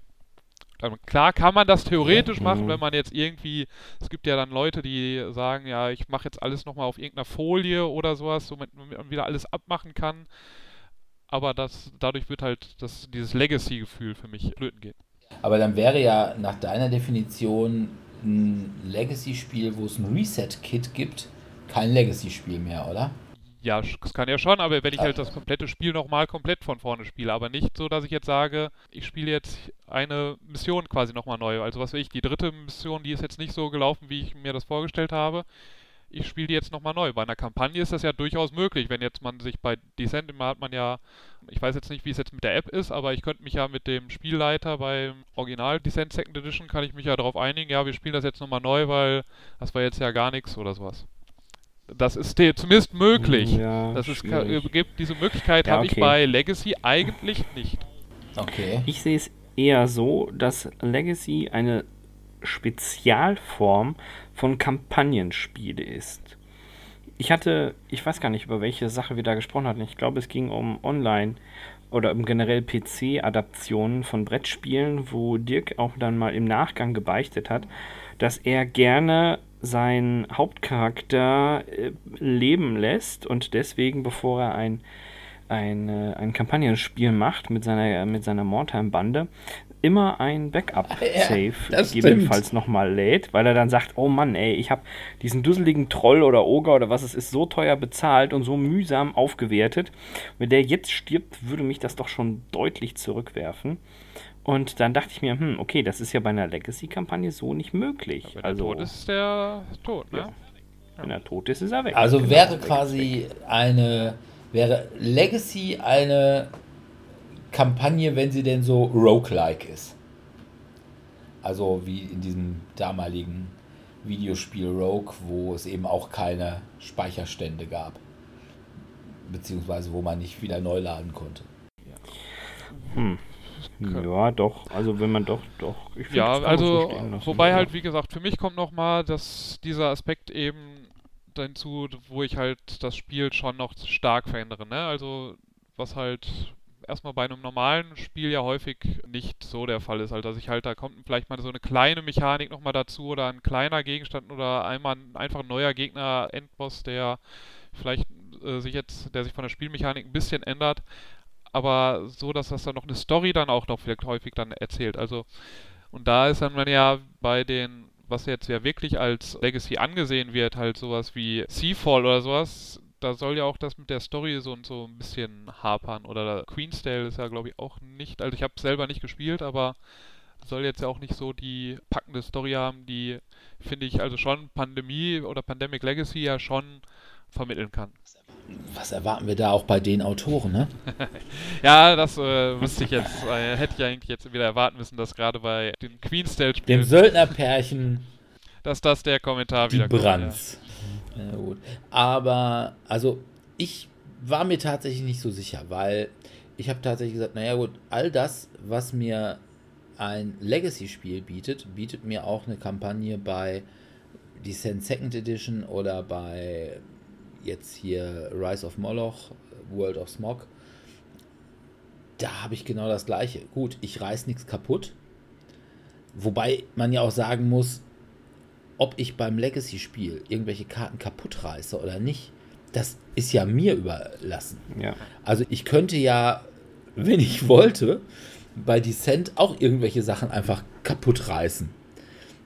Klar kann man das theoretisch Ja. machen, Mhm. wenn man jetzt irgendwie, es gibt ja dann Leute, die sagen, ja, ich mache jetzt alles nochmal auf irgendeiner Folie oder sowas, womit man wieder alles abmachen kann. Aber das, dadurch wird halt das, dieses Legacy-Gefühl für mich flöten gehen. Aber dann wäre ja nach deiner Definition ein Legacy-Spiel, wo es ein Reset-Kit gibt, kein Legacy-Spiel mehr, oder? Ja, das kann ja schon, aber wenn ich halt das komplette Spiel nochmal komplett von vorne spiele, aber nicht so, dass ich jetzt sage, ich spiele jetzt eine Mission quasi nochmal neu. Also was weiß ich, die dritte Mission, die ist jetzt nicht so gelaufen, wie ich mir das vorgestellt habe. Ich spiele die jetzt nochmal neu. Bei einer Kampagne ist das ja durchaus möglich, wenn jetzt man sich bei Descent immer hat man ja, ich weiß jetzt nicht, wie es jetzt mit der App ist, aber ich könnte mich ja mit dem Spielleiter beim Original Descent Second Edition, kann ich mich ja darauf einigen, ja, wir spielen das jetzt nochmal neu, weil das war jetzt ja gar nichts oder sowas. Das ist de- zumindest möglich. Ja, Das ist, gibt, diese Möglichkeit Ja, habe ich okay. bei Legacy eigentlich nicht. Okay. Ich sehe es eher so, dass Legacy eine Spezialform von Kampagnenspiele ist. Ich hatte, ich weiß gar nicht, über welche Sache wir da gesprochen hatten. Ich glaube, es ging um Online- oder um generell PC-Adaptionen von Brettspielen, wo Dirk auch dann mal im Nachgang gebeichtet hat, dass er gerne seinen Hauptcharakter äh, leben lässt und deswegen, bevor er ein, ein, ein Kampagnenspiel macht mit seiner, mit seiner Mortime-Bande, immer ein Backup-Save das gegebenenfalls nochmal lädt, weil er dann sagt, oh Mann, ey, ich habe diesen dusseligen Troll oder Oger oder was es ist so teuer bezahlt und so mühsam aufgewertet. Wenn der jetzt stirbt, würde mich das doch schon deutlich zurückwerfen. Und dann dachte ich mir, hm, okay, das ist ja bei einer Legacy-Kampagne so nicht möglich. Wenn also, der tot ist, ist der tot, ne? Ja. wenn er tot ist, ist er weg. Also Genau, wäre weg, quasi eine, wäre Legacy eine Kampagne, wenn sie denn so roguelike ist. Also wie in diesem damaligen Videospiel Rogue, wo es eben auch keine Speicherstände gab. Beziehungsweise wo man nicht wieder neu laden konnte. Hm. Ja, doch. Also wenn man doch, doch. Ich find, Ja, das so also, lassen. wobei Ja. halt, wie gesagt, für mich kommt nochmal dass dieser Aspekt eben dazu, wo ich halt das Spiel schon noch stark verändere, ne? Also, was halt erstmal bei einem normalen Spiel ja häufig nicht so der Fall ist. Also, dass ich halt, da kommt vielleicht mal so eine kleine Mechanik nochmal dazu oder ein kleiner Gegenstand oder einmal ein, einfach ein neuer Gegner, Endboss, der vielleicht äh, sich jetzt, der sich von der Spielmechanik ein bisschen ändert, aber so, dass das dann noch eine Story dann auch noch vielleicht häufig dann erzählt. Also, und da ist dann man ja bei den, was jetzt ja wirklich als Legacy angesehen wird, halt sowas wie Seafall oder sowas, da soll ja auch das mit der Story so und so ein bisschen hapern. Oder Queensdale ist ja, glaube ich, auch nicht, also ich habe selber nicht gespielt, aber soll jetzt ja auch nicht so die packende Story haben, die, finde ich, also schon Pandemie oder Pandemic Legacy ja schon vermitteln kann. Was erwarten wir da auch bei den Autoren, ne? Ja, das äh, müsste ich jetzt, äh, hätte ich eigentlich jetzt wieder erwarten müssen, dass gerade bei den Queensdale Dem Söldnerpärchen dass das der Kommentar die wieder kommt. Brands. Ja, gut. Aber, also, ich war mir tatsächlich nicht so sicher, weil ich habe tatsächlich gesagt, naja gut, all das, was mir ein Legacy-Spiel bietet, bietet mir auch eine Kampagne bei Descent Second Edition oder bei jetzt hier Rise of Moloch, World of Smog. da habe ich genau das Gleiche. Gut, ich reiß nichts kaputt. Wobei man ja auch sagen muss, ob ich beim Legacy-Spiel irgendwelche Karten kaputt reiße oder nicht, das ist ja mir überlassen. Ja. Also ich könnte ja, wenn ich wollte, bei Descent auch irgendwelche Sachen einfach kaputt reißen.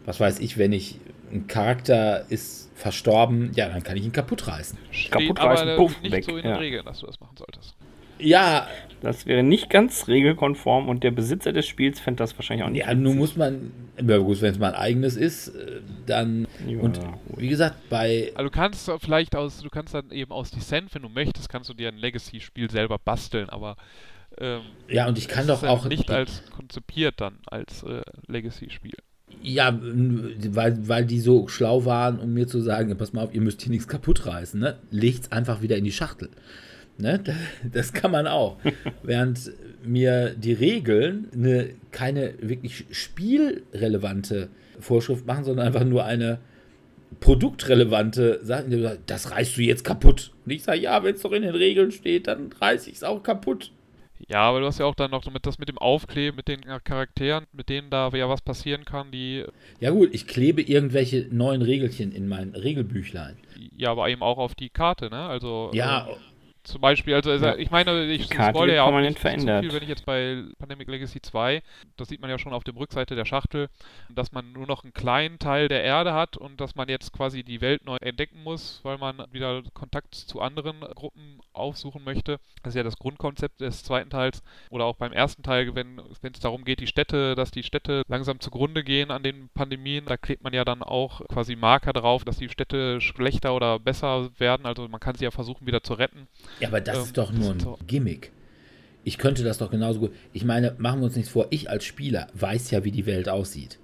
Was weiß ich, wenn ich ein Charakter ist verstorben, ja, dann kann ich ihn kaputt reißen. Steht Kaputt aber reißen, puff, nicht weg, so in den ja. Regeln, dass du das machen solltest. Ja, Das wäre nicht ganz regelkonform und der Besitzer des Spiels fände das wahrscheinlich auch nicht. ja, nun muss man, ja gut, wenn es mein eigenes ist, äh, dann Ja, und wie gesagt, bei Also du kannst vielleicht aus, du kannst dann eben aus Descent, wenn du möchtest, kannst du dir ein Legacy-Spiel selber basteln, aber ähm, ja und ich kann das doch auch nicht als konzipiert dann als äh, Legacy-Spiel. Ja, weil, weil die so schlau waren, um mir zu sagen, ja, pass mal auf, ihr müsst hier nichts kaputt reißen, ne? Legt's einfach wieder in die Schachtel. Ne? Das, kann man auch. Während mir die Regeln eine, keine wirklich spielrelevante Vorschrift machen, sondern einfach nur eine produktrelevante Sache. Das reißt du jetzt kaputt. Und ich sage, ja, wenn es doch in den Regeln steht, dann reiß ich es auch kaputt. Ja, aber du hast ja auch dann noch mit das mit dem Aufkleben, mit den Charakteren, mit denen da ja was passieren kann, die Ja gut, ich klebe irgendwelche neuen Regelchen in mein Regelbüchlein. ja aber eben auch auf die Karte, ne? Also Ja, äh, zum Beispiel, also also Ja. ich meine, ich spoilere ja auch nicht zu verändert. viel, wenn ich jetzt bei Pandemic Legacy 2, das sieht man ja schon auf dem Rückseite der Schachtel, dass man nur noch einen kleinen Teil der Erde hat und dass man jetzt quasi die Welt neu entdecken muss, weil man wieder Kontakt zu anderen Gruppen aufsuchen möchte. Das ist ja das Grundkonzept des zweiten Teils. Oder auch beim ersten Teil, wenn wenn es darum geht, die Städte, dass die Städte langsam zugrunde gehen an den Pandemien, da klebt man ja dann auch quasi Marker drauf, dass die Städte schlechter oder besser werden. Also man kann sie ja versuchen wieder zu retten. Ja, aber das Ähm, ist doch nur ein Gimmick. Ich könnte das doch genauso gut. Ich meine, machen wir uns nichts vor. Ich als Spieler weiß ja, wie die Welt aussieht.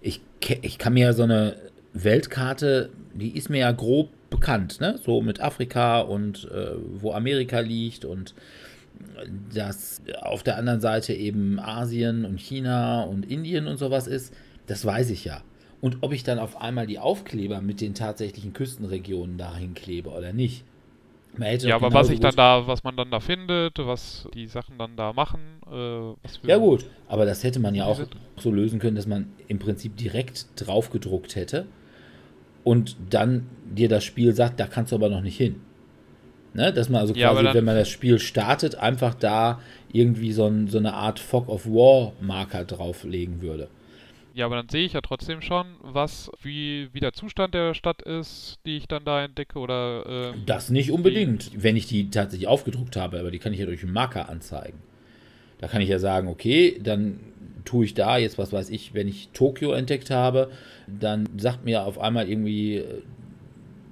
Ich, ich kann mir ja so eine Weltkarte, die ist mir ja grob bekannt, ne? So mit Afrika und äh, wo Amerika liegt und dass auf der anderen Seite eben Asien und China und Indien und sowas ist. Das weiß ich ja. Und ob ich dann auf einmal die Aufkleber mit den tatsächlichen Küstenregionen dahin klebe oder nicht. Ja, aber was ich dann da, was man dann da findet, was die Sachen dann da machen, äh, Ja gut, aber das hätte man ja auch sind- so lösen können, dass man im Prinzip direkt drauf gedruckt hätte und dann dir das Spiel sagt, da kannst du aber noch nicht hin. Ne? Dass man also Ja, quasi, dann- wenn man das Spiel startet, einfach da irgendwie so, ein, so eine Art Fog of War Marker drauflegen würde. Ja, aber dann sehe ich ja trotzdem schon, was, wie, wie der Zustand der Stadt ist, die ich dann da entdecke oder ähm, Das nicht unbedingt, wenn ich die tatsächlich aufgedruckt habe, aber die kann ich ja durch einen Marker anzeigen. Da kann ich ja sagen, okay, dann tue ich da jetzt, was weiß ich, wenn ich Tokio entdeckt habe, dann sagt mir auf einmal irgendwie, äh,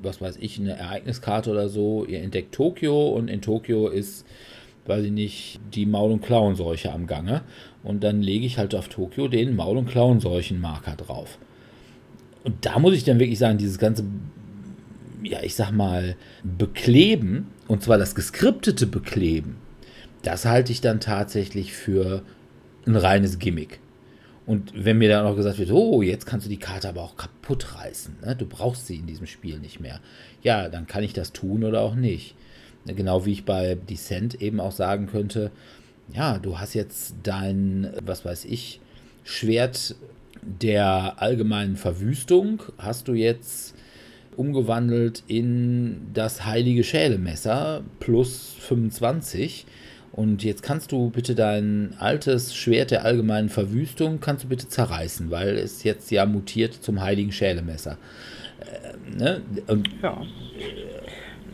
was weiß ich, eine Ereigniskarte oder so, ihr entdeckt Tokio und in Tokio ist, weiß ich nicht, die Maul- und Klauenseuche am Gange. Und dann lege ich halt auf Tokio den Maul- und Klauenseuchen-Marker drauf. Und da muss ich dann wirklich sagen, dieses ganze ja, ich sag mal, bekleben, und zwar das geskriptete Bekleben, das halte ich dann tatsächlich für ein reines Gimmick. Und wenn mir dann auch gesagt wird, oh, jetzt kannst du die Karte aber auch kaputt reißen, ne? du brauchst sie in diesem Spiel nicht mehr, ja, dann kann ich das tun oder auch nicht. Genau wie ich bei Descent eben auch sagen könnte, ja, du hast jetzt dein, was weiß ich, Schwert der allgemeinen Verwüstung, hast du jetzt umgewandelt in das heilige Schälemesser plus 25. Und jetzt kannst du bitte dein altes Schwert der allgemeinen Verwüstung, kannst du bitte zerreißen, weil es jetzt ja mutiert zum heiligen Schälemesser. Äh, ne? Und Ja.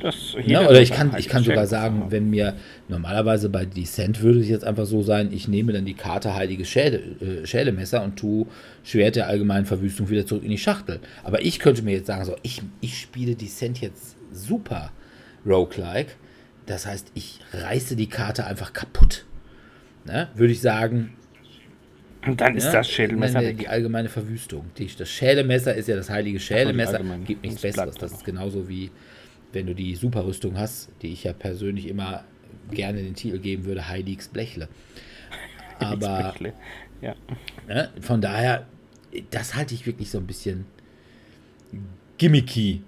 Das, ja, jeder oder ich kann, ich kann sogar sagen, wenn mir normalerweise bei Descent würde es jetzt einfach so sein, ich nehme dann die Karte Heilige Schäle, äh, Schälemesser und tue Schwert der allgemeinen Verwüstung wieder zurück in die Schachtel. Aber ich könnte mir jetzt sagen, so, ich, ich spiele Descent jetzt super roguelike. Das heißt, ich reiße die Karte einfach kaputt. Ne? Würde ich sagen, Und dann ist ja, das Schädelmesser nein, weg. Die allgemeine Verwüstung. Die, das Schälemesser ist ja das heilige Schälemesser. allgemeine. Gibt nichts Besseres. Das da ist genauso wie wenn du die Superrüstung hast, die ich ja persönlich immer gerne den Titel geben würde, Heiligs Blechle. Aber Blechle. Ja. ne, von daher, das halte ich wirklich so ein bisschen gimmicky.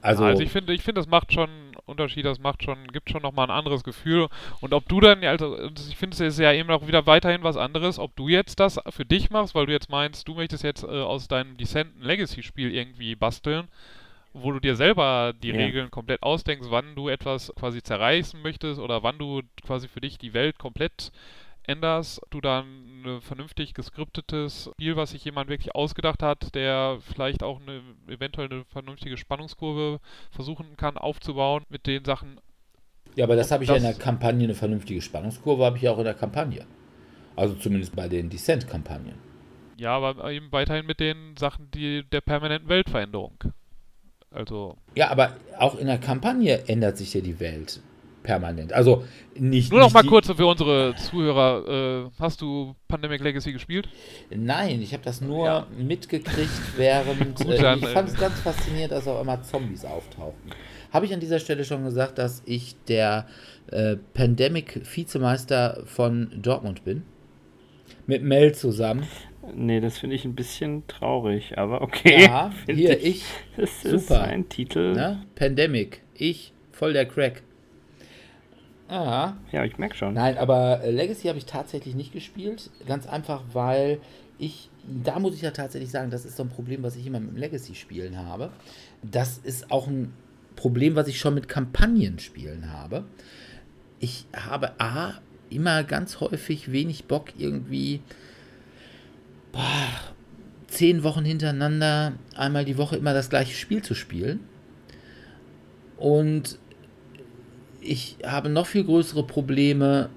Also, also ich finde, ich finde, das macht schon Unterschied, das macht schon, gibt schon nochmal ein anderes Gefühl. Und ob du dann, also ich finde es ist ja eben auch wieder weiterhin was anderes, ob du jetzt das für dich machst, weil du jetzt meinst, du möchtest jetzt äh, aus deinem Descent ein Legacy-Spiel irgendwie basteln, wo du dir selber die Ja. Regeln komplett ausdenkst, wann du etwas quasi zerreißen möchtest oder wann du quasi für dich die Welt komplett änderst, du dann ein vernünftig geskriptetes Spiel, was sich jemand wirklich ausgedacht hat, der vielleicht auch eine eventuell eine vernünftige Spannungskurve versuchen kann aufzubauen mit den Sachen. Ja, aber das habe ich ja in der Kampagne, eine vernünftige Spannungskurve habe ich ja auch in der Kampagne. Also zumindest bei den Descent-Kampagnen. Ja, aber eben weiterhin mit den Sachen, die der permanenten Weltveränderung. Also Ja, aber auch in der Kampagne ändert sich ja die Welt permanent. Also nicht. nur noch nicht mal kurz für unsere Zuhörer, äh, hast du Pandemic Legacy gespielt? Nein, ich habe das nur Ja. mitgekriegt, während. Gut, äh, ich fand es ganz faszinierend, dass auf einmal Zombies auftauchten. Habe ich an dieser Stelle schon gesagt, dass ich der äh, Pandemic-Vizemeister von Dortmund bin? Mit Mel zusammen. Nee, das finde ich ein bisschen traurig, aber okay. Ja, hier, ich, Das ist super. ein Titel. ne? Pandemic. Ich, voll der Crack. Ah, Ja, ich merke schon. Nein, aber äh, Legacy habe ich tatsächlich nicht gespielt. Ganz einfach, weil ich, da muss ich ja tatsächlich sagen, das ist so ein Problem, was ich immer mit Legacy-Spielen habe. Das ist auch ein Problem, was ich schon mit Kampagnenspielen habe. Ich habe A, immer ganz häufig wenig Bock, irgendwie boah, zehn Wochen hintereinander einmal die Woche immer das gleiche Spiel zu spielen. Und ich habe noch viel größere Probleme,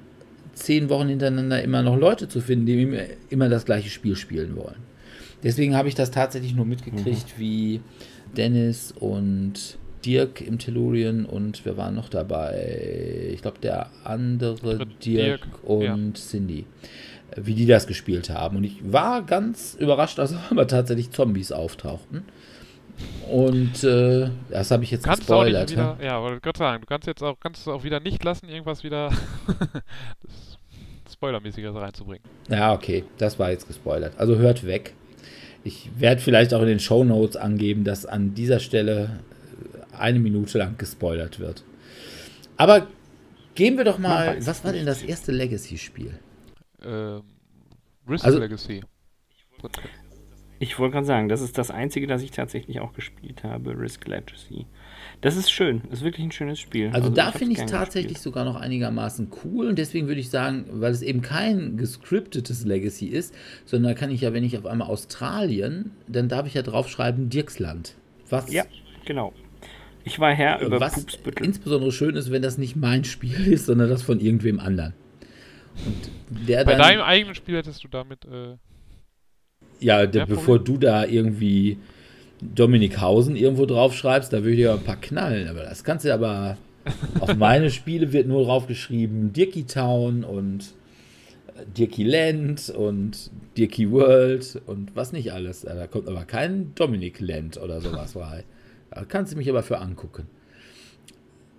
zehn Wochen hintereinander immer noch Leute zu finden, die immer- immer das gleiche Spiel spielen wollen. Deswegen habe ich das tatsächlich nur mitgekriegt, wie Dennis und Dirk im Tellurien und wir waren noch dabei, ich glaube der andere Dirk, Dirk, und Cindy, äh, wie die das gespielt haben. Und ich war ganz überrascht, dass aber tatsächlich Zombies auftauchten. Und äh, das habe ich jetzt kannst gespoilert. wieder, ja, wollte gerade sagen, du kannst jetzt auch, kannst es auch wieder nicht lassen, irgendwas wieder Spoilermäßiges reinzubringen. Ja, okay, das war jetzt gespoilert. Also hört weg. Ich werde vielleicht auch in den Show Notes angeben, dass an dieser Stelle äh, eine Minute lang gespoilert wird. Aber gehen wir doch mal, was war denn das erste Legacy-Spiel? Ähm, Risk Also- Legacy. Ich wollte gerade sagen, das ist das einzige, das ich tatsächlich auch gespielt habe, Risk Legacy. Das ist schön, ist wirklich ein schönes Spiel. Also, da hab's finde ich es tatsächlich gespielt. sogar noch einigermaßen cool und deswegen würde ich sagen, weil es eben kein gescriptetes Legacy ist, sondern da kann ich ja, wenn ich auf einmal Australien, dann darf ich ja draufschreiben Dirksland. Was Ja, genau. Ich war Herr über was Pupsbüttel. insbesondere schön ist, wenn das nicht mein Spiel ist, sondern das von irgendwem anderen. Bei dann, deinem eigenen Spiel hättest du damit, äh, ja, der, Ja, bevor du da irgendwie Dominikhausen irgendwo draufschreibst, da würde ich dir ein paar knallen. Aber das kannst du aber auf meine Spiele wird nur draufgeschrieben Dirky Town und äh, Dirky Land und Dirky World und was nicht alles. Da kommt aber kein Dominic Land oder sowas rein. Da kannst du mich aber für angucken.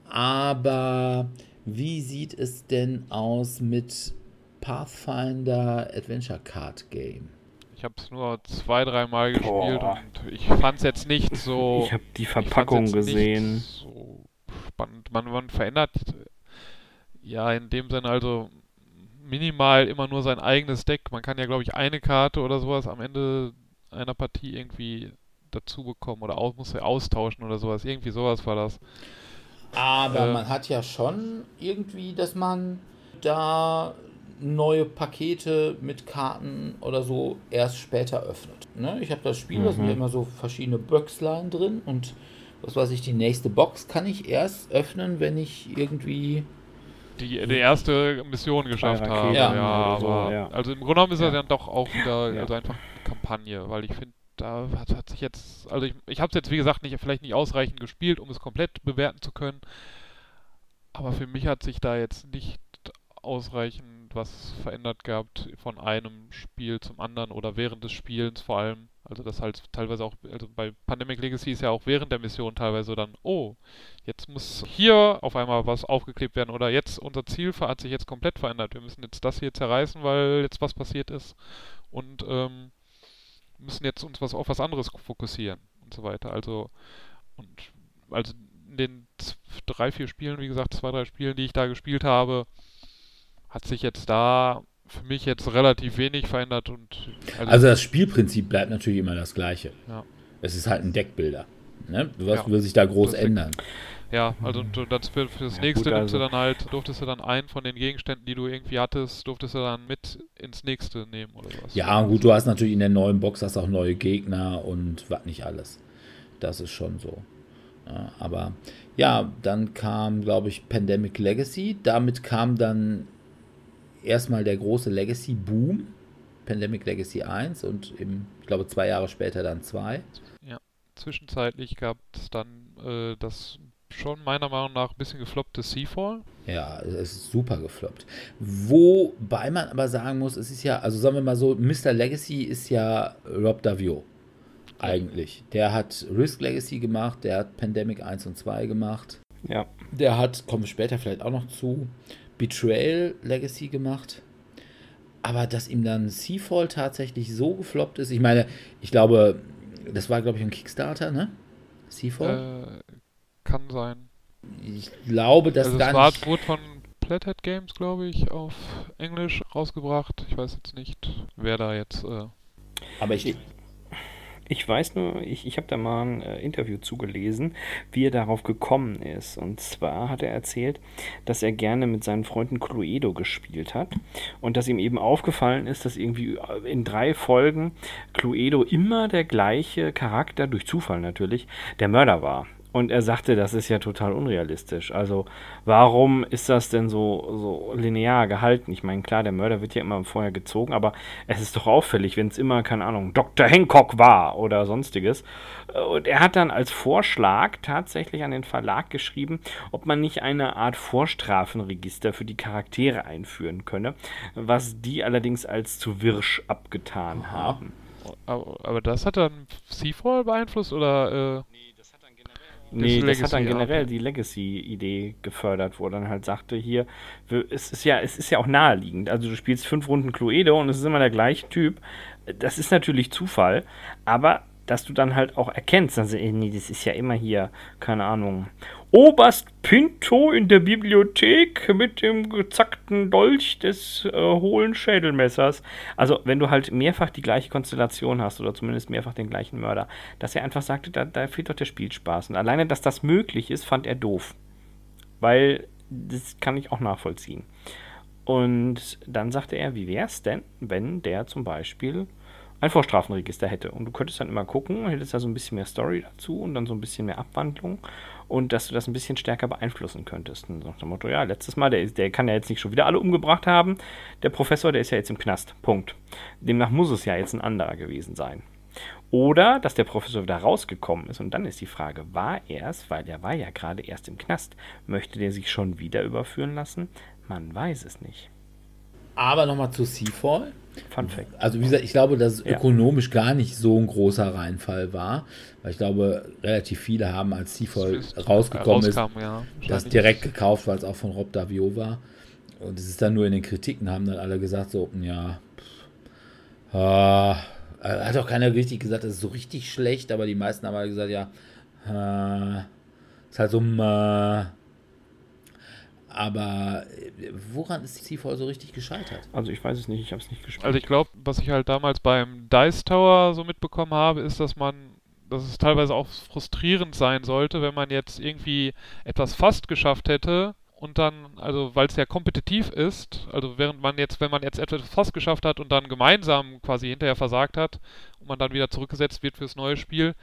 Aber wie sieht es denn aus mit Pathfinder Adventure Card Game? ich habe es nur zwei, dreimal gespielt Boah. und ich fand es jetzt nicht so. Ich habe die Verpackung jetzt nicht gesehen. So spannend. Man, man verändert ja in dem Sinne also minimal immer nur sein eigenes Deck. Man kann ja, glaube ich, eine Karte oder sowas am Ende einer Partie irgendwie dazu bekommen oder aus, muss er austauschen oder sowas. Irgendwie sowas war das. Aber Äh. man hat ja schon irgendwie, dass man da neue Pakete mit Karten oder so erst später öffnet. Ne? Ich habe das Spiel, da sind ja immer so verschiedene Boxline drin und was weiß ich, die nächste Box kann ich erst öffnen, wenn ich irgendwie. die, die erste Mission geschafft habe. Ja. Ja, oder so, aber ja. also im Grunde genommen ist Ja. das dann doch auch wieder Ja. also einfach eine Kampagne, weil ich finde, da hat, hat sich jetzt, also ich, ich habe es jetzt wie gesagt nicht vielleicht nicht ausreichend gespielt, um es komplett bewerten zu können, aber für mich hat sich da jetzt nicht ausreichend was verändert gehabt von einem Spiel zum anderen oder während des Spielens vor allem. Also das halt teilweise auch, also bei Pandemic Legacy ist ja auch während der Mission teilweise dann, oh, jetzt muss hier auf einmal was aufgeklebt werden oder jetzt unser Ziel hat sich jetzt komplett verändert. Wir müssen jetzt das hier zerreißen, weil jetzt was passiert ist und ähm, müssen jetzt uns was auf was anderes fokussieren und so weiter. Also und also in den drei, vier Spielen, wie gesagt, zwei, drei Spielen, die ich da gespielt habe, hat sich jetzt da für mich jetzt relativ wenig verändert und also, also das Spielprinzip bleibt natürlich immer das gleiche. Ja. Es ist halt ein Deckbilder. Ne? Was ja, will sich da groß ändern? Ja, also das für, für das ja, nächste gut, also. du dann halt, durftest du dann einen von den Gegenständen, die du irgendwie hattest, durftest du dann mit ins nächste nehmen oder was? Ja, gut, du hast natürlich in der neuen Box hast auch neue Gegner und was nicht alles. Das ist schon so. Ja, aber ja, dann kam, glaube ich, Pandemic Legacy. Damit kam dann erstmal der große Legacy-Boom. Pandemic Legacy 1 und im, ich glaube, zwei Jahre später dann 2. Ja, zwischenzeitlich gab es dann äh, das schon meiner Meinung nach ein bisschen gefloppte Seafall. Ja, es ist super gefloppt. Wobei man aber sagen muss, es ist ja, also sagen wir mal so, Mr. Legacy ist ja Rob Davio. Eigentlich. Der hat Risk Legacy gemacht, der hat Pandemic 1 und 2 gemacht. Ja. Der hat, kommen wir später vielleicht auch noch zu, Betrayal Legacy gemacht. Aber dass ihm dann Seafall tatsächlich so gefloppt ist, ich meine, ich glaube, das war, glaube ich, ein Kickstarter, ne? Seafall? Äh, kann sein. Ich glaube, dass also gar war, nicht... wurde von Plathead Games, glaube ich, auf Englisch rausgebracht. Ich weiß jetzt nicht, wer da jetzt. Äh Aber ich, ich weiß nur, ich, ich habe da mal ein äh, Interview zugelesen, wie er darauf gekommen ist. Und zwar hat er erzählt, dass er gerne mit seinen Freunden Cluedo gespielt hat und dass ihm eben aufgefallen ist, dass irgendwie äh, in drei Folgen Cluedo immer der gleiche Charakter, durch Zufall natürlich, der Mörder war. Und er sagte, das ist ja total unrealistisch. Also, warum ist das denn so, so linear gehalten? Ich meine, klar, der Mörder wird ja immer vorher gezogen, aber es ist doch auffällig, wenn es immer, keine Ahnung, Dr. Hancock war oder sonstiges. Und er hat dann als Vorschlag tatsächlich an den Verlag geschrieben, ob man nicht eine Art Vorstrafenregister für die Charaktere einführen könne, was die allerdings als zu wirsch abgetan Aha. haben. Aber das hat dann Seafall beeinflusst oder? Äh Nee, das, hat dann generell die Legacy-Idee gefördert, wo er dann halt sagte, hier, es ist ja, es ist ja auch naheliegend. Also du spielst fünf Runden Cluedo und es ist immer der gleiche Typ. Das ist natürlich Zufall, aber dass du dann halt auch erkennst, also, nee, das ist ja immer hier, keine Ahnung, Oberst Pinto in der Bibliothek mit dem gezackten Dolch des äh, hohlen Schädelmessers. Also, wenn du halt mehrfach die gleiche Konstellation hast oder zumindest mehrfach den gleichen Mörder, dass er einfach sagte, da, da fehlt doch der Spielspaß. Und alleine, dass das möglich ist, fand er doof. Weil das kann ich auch nachvollziehen. Und dann sagte er, wie wäre es denn, wenn der zum Beispiel ein Vorstrafenregister hätte. Und du könntest dann immer gucken, hättest da so ein bisschen mehr Story dazu und dann so ein bisschen mehr Abwandlung und dass du das ein bisschen stärker beeinflussen könntest. Und nach dem Motto, ja, letztes Mal, der, der kann ja jetzt nicht schon wieder alle umgebracht haben. Der Professor, der ist ja jetzt im Knast. Punkt. Demnach muss es ja jetzt ein anderer gewesen sein. Oder dass der Professor wieder rausgekommen ist. Und dann ist die Frage, war er es, weil er war ja gerade erst im Knast. Möchte der sich schon wieder überführen lassen? Man weiß es nicht. Aber nochmal zu Seafall. Fun Fact. Also wie gesagt, ich glaube, dass es ja. ökonomisch gar nicht so ein großer Reinfall war, weil ich glaube, relativ viele haben, als Seafall rausgekommen ist, ja, das direkt gekauft, weil es auch von Rob Davio war. Und es ist dann nur in den Kritiken, haben dann alle gesagt, so, ja, pff, äh, hat auch keiner richtig gesagt, das ist so richtig schlecht, aber die meisten haben halt gesagt, ja, äh, ist halt so, äh, aber äh, woran ist Seafall so richtig gescheitert? Also ich weiß es nicht, ich habe es nicht gespielt. Also ich glaube, was ich halt damals beim Dice Tower so mitbekommen habe, ist, dass man, dass es teilweise auch frustrierend sein sollte, wenn man jetzt irgendwie etwas fast geschafft hätte und dann, also weil es ja kompetitiv ist, also während man jetzt, wenn man jetzt etwas fast geschafft hat und dann gemeinsam quasi hinterher versagt hat und man dann wieder zurückgesetzt wird fürs neue Spiel,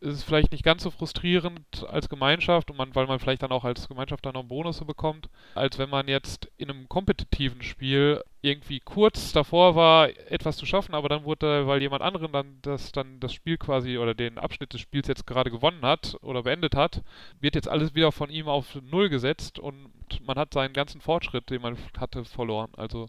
ist es vielleicht nicht ganz so frustrierend als Gemeinschaft und man, weil man vielleicht dann auch als Gemeinschaft dann noch Bonus bekommt, als wenn man jetzt in einem kompetitiven Spiel irgendwie kurz davor war, etwas zu schaffen, aber dann wurde, weil jemand anderen dann das dann das Spiel quasi oder den Abschnitt des Spiels jetzt gerade gewonnen hat oder beendet hat, wird jetzt alles wieder von ihm auf Null gesetzt und man hat seinen ganzen Fortschritt, den man hatte, verloren. Also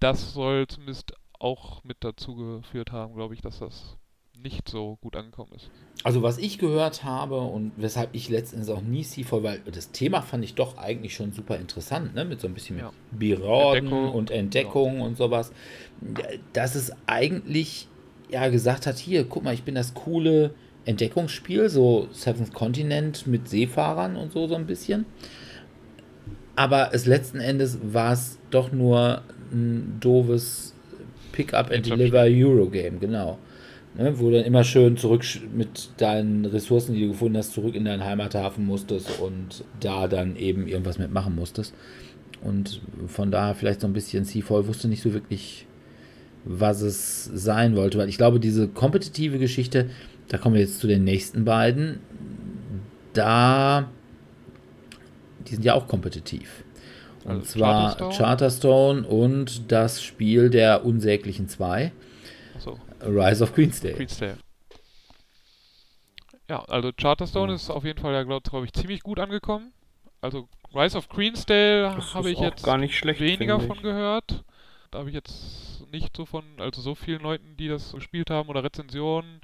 das soll zumindest auch mit dazu geführt haben, glaube ich, dass das nicht so gut angekommen ist. Also was ich gehört habe und weshalb ich letztens auch nie Seafall, weil das Thema fand ich doch eigentlich schon super interessant, ne? mit so ein bisschen ja. Biraden Entdeckung. und Entdeckung ja. und sowas, dass es eigentlich ja gesagt hat, hier, guck mal, ich bin das coole Entdeckungsspiel, so Seventh Continent mit Seefahrern und so, so ein bisschen. Aber es letzten Endes war es doch nur ein doofes Pick-up and Deliver Eurogame, genau. Ne, wo du dann immer schön zurück mit deinen Ressourcen, die du gefunden hast, zurück in deinen Heimathafen musstest und da dann eben irgendwas mitmachen musstest. Und von daher vielleicht so ein bisschen Seafall wusste nicht so wirklich, was es sein wollte, weil ich glaube, diese kompetitive Geschichte, da kommen wir jetzt zu den nächsten beiden, da, die sind ja auch kompetitiv. Und also zwar Charterstone? Charterstone und das Spiel der unsäglichen zwei. Rise of Queensdale. Queensdale. Ja, also Charterstone ja. ist auf jeden Fall ja, glaube glaub ich, ziemlich gut angekommen. Also Rise of Queensdale habe ich jetzt gar nicht schlecht, weniger von gehört. Da habe ich jetzt nicht so von, also so vielen Leuten, die das gespielt haben oder Rezensionen.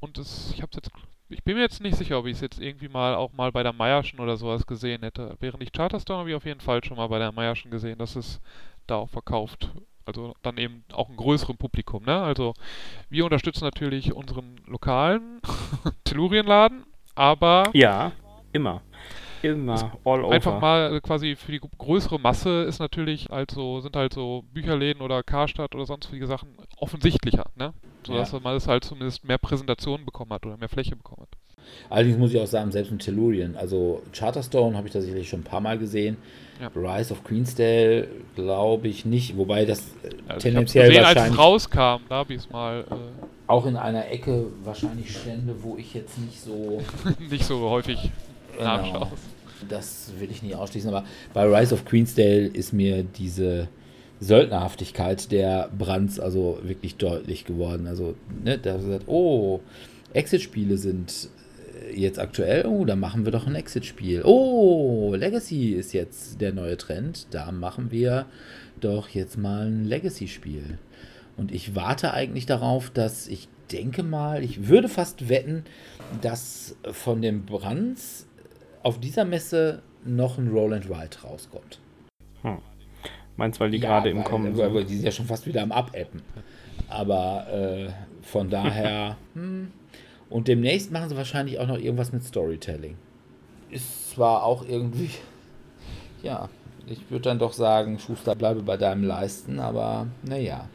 Und das, ich habe jetzt, ich bin mir jetzt nicht sicher, ob ich es jetzt irgendwie mal auch mal bei der Meierschen oder sowas gesehen hätte. Während ich Charterstone habe ich auf jeden Fall schon mal bei der Meierschen gesehen, dass es da auch verkauft also dann eben auch ein größerem Publikum. Ne? Also wir unterstützen natürlich unseren lokalen Tellurienladen, aber ja, immer. Immer, all over. Einfach mal quasi für die größere Masse ist natürlich also sind halt so Bücherläden oder Karstadt oder sonstige Sachen offensichtlicher, ne? Sodass ja. man es halt zumindest mehr Präsentationen bekommen hat oder mehr Fläche bekommen hat. Allerdings muss ich auch sagen, selbst mit Tellurien, also Charterstone habe ich da sicherlich schon ein paar Mal gesehen. Ja. Rise of Queensdale glaube ich nicht, wobei das also tendenziell gesehen, wahrscheinlich... Als es rauskam, da habe ich es mal... Äh, auch in einer Ecke wahrscheinlich Stände, wo ich jetzt nicht so... nicht so häufig genau, nachschaue. Das will ich nicht ausschließen, aber bei Rise of Queensdale ist mir diese Söldnerhaftigkeit der Brands also wirklich deutlich geworden. Also, ne, da gesagt, oh, Exit-Spiele sind jetzt aktuell, oh, da machen wir doch ein Exit-Spiel. Oh, Legacy ist jetzt der neue Trend. Da machen wir doch jetzt mal ein Legacy-Spiel. Und ich warte eigentlich darauf, dass ich denke mal, ich würde fast wetten, dass von dem Brands auf dieser Messe noch ein Roll and Ride rauskommt. Hm. Meinst du, weil die ja, gerade im Kommen sind? Weil die sind ja schon fast wieder am Abappen. Aber äh, von daher, hm, und demnächst machen sie wahrscheinlich auch noch irgendwas mit Storytelling. Ist zwar auch irgendwie, ja, ich würde dann doch sagen, Schuster, bleibe bei deinem Leisten, aber naja,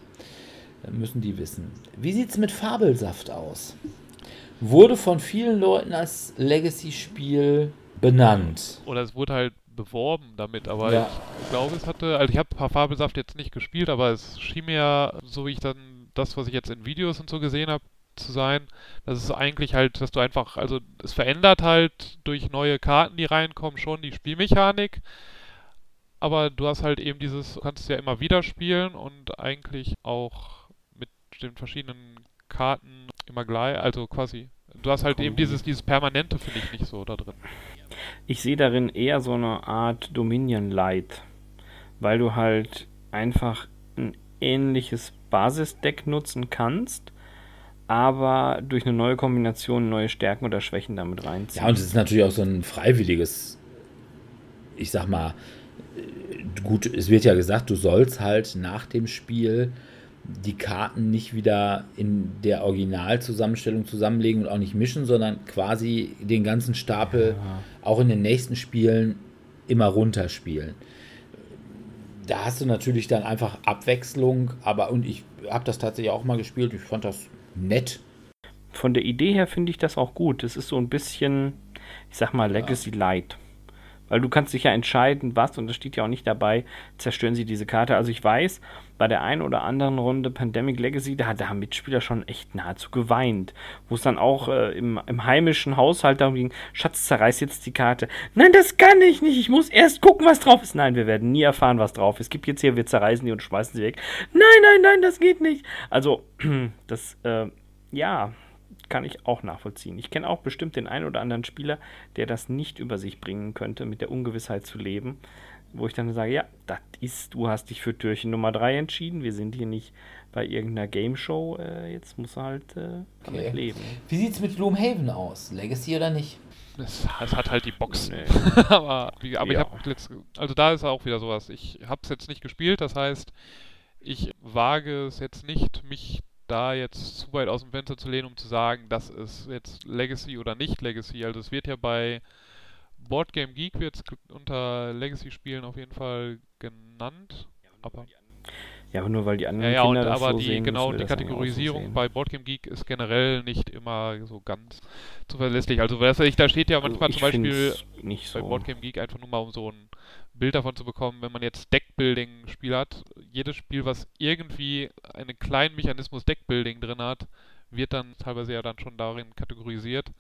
dann müssen die wissen. Wie sieht es mit Fabelsaft aus? Wurde von vielen Leuten als Legacy-Spiel benannt. Oder es wurde halt beworben damit, aber ja. ich glaube, es hatte, also ich habe Fabelsaft jetzt nicht gespielt, aber es schien mir, so wie ich dann das, was ich jetzt in Videos und so gesehen habe, zu sein. Das ist eigentlich halt, dass du einfach, also es verändert halt durch neue Karten, die reinkommen, schon die Spielmechanik. Aber du hast halt eben dieses, du kannst es ja immer wieder spielen und eigentlich auch mit den verschiedenen Karten immer gleich, also quasi. Du hast halt eben dieses, dieses Permanente, finde ich, nicht so da drin. Ich sehe darin eher so eine Art Dominion Light, weil du halt einfach ein ähnliches Basisdeck nutzen kannst, aber durch eine neue Kombination neue Stärken oder Schwächen damit reinziehen. Ja, und es ist natürlich auch so ein freiwilliges, ich sag mal, gut, es wird ja gesagt, du sollst halt nach dem Spiel die Karten nicht wieder in der Originalzusammenstellung zusammenlegen und auch nicht mischen, sondern quasi den ganzen Stapel ja. auch in den nächsten Spielen immer runterspielen. Da hast du natürlich dann einfach Abwechslung, aber und ich habe das tatsächlich auch mal gespielt, ich fand das nett. Von der Idee her finde ich das auch gut. Es ist so ein bisschen, ich sag mal, Legacy. Light. Weil du kannst dich ja entscheiden, was, und das steht ja auch nicht dabei, zerstören sie diese Karte. Also ich weiß, bei der einen oder anderen Runde Pandemic Legacy, da hat der Mitspieler schon echt nahezu geweint. Wo es dann auch äh, im, im, heimischen Haushalt darum ging, Schatz, zerreiß jetzt die Karte. Nein, das kann ich nicht. Ich muss erst gucken, was drauf ist. Nein, wir werden nie erfahren, was drauf ist. Es gibt jetzt hier, wir zerreißen die und schmeißen sie weg. Nein, nein, nein, das geht nicht. Also, das, äh, ja, kann ich auch nachvollziehen. Ich kenne auch bestimmt den einen oder anderen Spieler, der das nicht über sich bringen könnte, mit der Ungewissheit zu leben, wo ich dann sage, ja, das ist, du hast dich für Türchen Nummer 3 entschieden, wir sind hier nicht bei irgendeiner Game Show, äh, jetzt muss er halt äh, damit okay. leben. Wie sieht es mit Gloomhaven aus? Legacy oder nicht? Es, es hat halt die Box. Nee. aber, wie, aber ja. ich habe also da ist auch wieder sowas. Ich habe es jetzt nicht gespielt, das heißt, ich wage es jetzt nicht, mich da jetzt zu weit aus dem Fenster zu lehnen, um zu sagen, das ist jetzt Legacy oder nicht Legacy. Also es wird ja bei Boardgame Geek wird unter Legacy-Spielen auf jeden Fall genannt. Aber ja, aber nur weil die anderen ja, ja, Kinder und, das aber so die, sehen, genau, die so Kategorisierung sehen. bei Boardgame Geek ist generell nicht immer so ganz zuverlässig. Also weiß ich, da steht ja Also manchmal ich zum Beispiel nicht bei so. Boardgame Geek einfach nur mal um so ein Bild davon zu bekommen, wenn man jetzt Deckbuilding-Spiel hat, jedes Spiel, was irgendwie einen kleinen Mechanismus Deckbuilding drin hat, wird dann teilweise ja dann schon darin kategorisiert.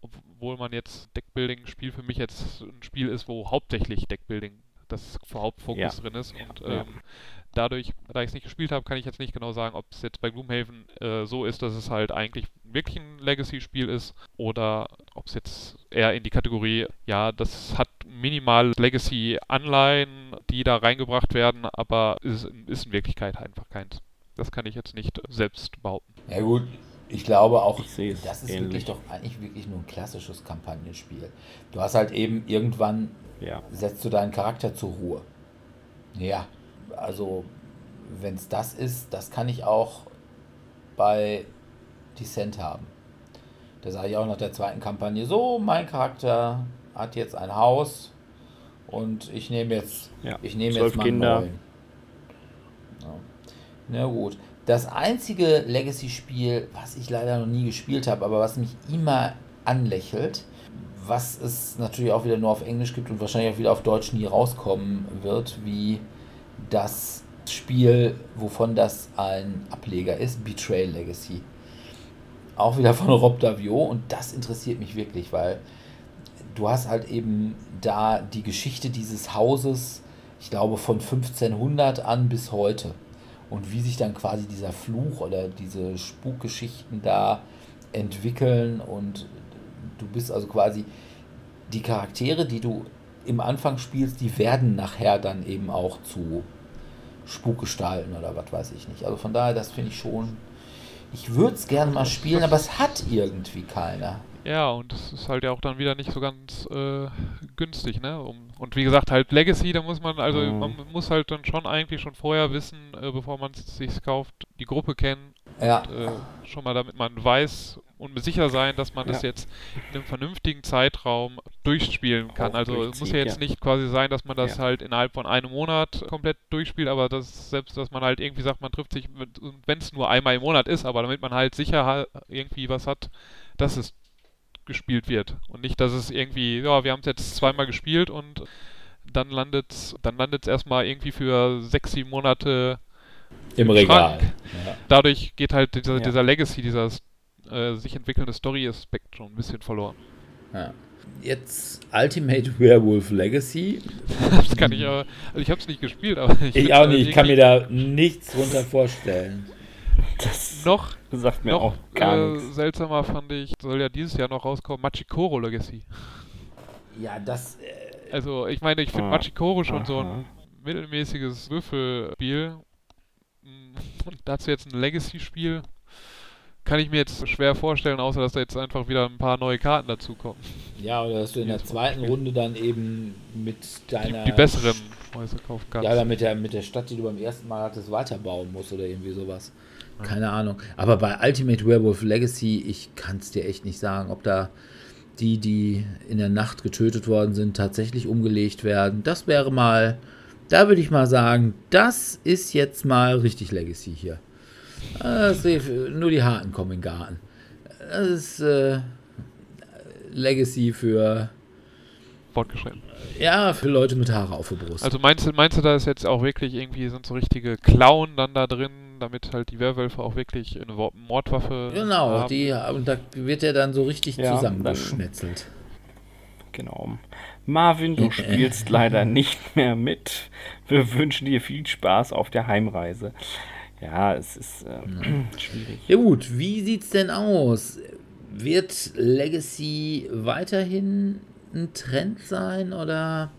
Obwohl man jetzt Deckbuilding-Spiel für mich jetzt ein Spiel ist, wo hauptsächlich Deckbuilding das Hauptfokus Ja. drin ist. Und Ja. ähm, dadurch, da ich es nicht gespielt habe, kann ich jetzt nicht genau sagen, ob es jetzt bei Gloomhaven äh, so ist, dass es halt eigentlich wirklich ein Legacy-Spiel ist oder ob es jetzt eher in die Kategorie, ja, das hat minimal Legacy-Anleihen, die da reingebracht werden, aber ist, ist in Wirklichkeit einfach keins. Das kann ich jetzt nicht selbst behaupten. Ja gut, ich glaube auch, Ich das ist ähnlich. wirklich doch eigentlich wirklich nur ein klassisches Kampagnenspiel. Du hast halt eben irgendwann Ja. setzt du deinen Charakter zur Ruhe. Ja, also wenn es das ist, das kann ich auch bei Descent haben. Da sage ich auch nach der zweiten Kampagne, so, mein Charakter hat jetzt ein Haus und ich nehme jetzt, Ja, ich nehme jetzt mal Kinder. neuen. Ja. Na gut. Das einzige Legacy-Spiel, was ich leider noch nie gespielt habe, aber was mich immer anlächelt, was es natürlich auch wieder nur auf Englisch gibt und wahrscheinlich auch wieder auf Deutsch nie rauskommen wird, wie das Spiel, wovon das ein Ableger ist, Betrayal Legacy. Auch wieder von Rob Davio und das interessiert mich wirklich, weil du hast halt eben da die Geschichte dieses Hauses, ich glaube von 1500 an bis heute und wie sich dann quasi dieser Fluch oder diese Spukgeschichten da entwickeln und du bist also quasi die Charaktere, die du im Anfang spielst, die werden nachher dann eben auch zu Spukgestalten oder was weiß ich nicht. Also von daher, das finde ich schon. Ich würde es gerne mal spielen, aber es hat irgendwie keiner. Ja, und es ist halt ja auch dann wieder nicht so ganz äh, günstig, ne? Um, und wie gesagt, halt Legacy, da muss man, also Mhm. man muss halt dann schon eigentlich schon vorher wissen, äh, bevor man es sich kauft, die Gruppe kennen, Ja, äh, schon mal damit man weiß und sicher sein, dass man das Ja. jetzt in einem vernünftigen Zeitraum durchspielen kann. Auch Also es muss ja jetzt ja. nicht quasi sein, dass man das Ja. halt innerhalb von einem Monat komplett durchspielt, aber das selbst, dass man halt irgendwie sagt, man trifft sich, wenn es nur einmal im Monat ist, aber damit man halt sicher irgendwie was hat, dass es gespielt wird und nicht, dass es irgendwie, ja, wir haben es jetzt zweimal gespielt und dann landet dann landet es erstmal irgendwie für sechs, sieben Monate im im Regal. Ja. dadurch geht halt dieser, Ja. dieser Legacy, dieser äh, sich entwickelnde Story-Aspekt schon ein bisschen verloren. Ja. Jetzt Ultimate Werewolf Legacy. Das kann ich aber, also ich habe es nicht gespielt, aber ich, Ich auch halt nicht, ich kann mir da nichts drunter vorstellen. Das noch, sagt mir noch auch gar äh, nichts. seltsamer fand ich, soll ja dieses Jahr noch rauskommen, Machikoro Legacy. Ja, das. Äh, Also ich meine, ich finde Ah, Machikoro schon so ein aha. mittelmäßiges Würfelspiel. Mm, Und dazu jetzt ein Legacy-Spiel kann ich mir jetzt schwer vorstellen, außer dass da jetzt einfach wieder ein paar neue Karten dazukommen. ja, oder dass du in der zweiten. Runde dann eben mit Die, deiner. die besseren Häuser kaufen kannst. Ja, oder mit der, mit der Stadt, die du beim ersten Mal hattest, weiterbauen musst oder irgendwie sowas. Keine Ahnung. Aber bei Ultimate Werewolf Legacy, ich kann es dir echt nicht sagen, ob da die, die in der Nacht getötet worden sind, tatsächlich umgelegt werden. Das wäre mal, da würde ich mal sagen, das ist jetzt mal richtig Legacy hier. Ist, nur die Harten kommen in den Garten. Das ist äh, Legacy für, fortgeschritten. ja, für Leute mit Haare auf der Brust. Also meinst du, meinst du, da ist jetzt auch wirklich irgendwie sind so richtige Klauen dann da drin, damit halt die Werwölfe auch wirklich eine Wo- Mordwaffe Genau, haben? die, und da wird er dann so richtig Ja, zusammengeschnetzelt. Genau. Marvin, du spielst leider nicht mehr mit. Wir wünschen dir viel Spaß auf der Heimreise. Ja, es ist äh, schwierig. Ja gut, wie sieht's denn aus? Wird Legacy weiterhin ein Trend sein oder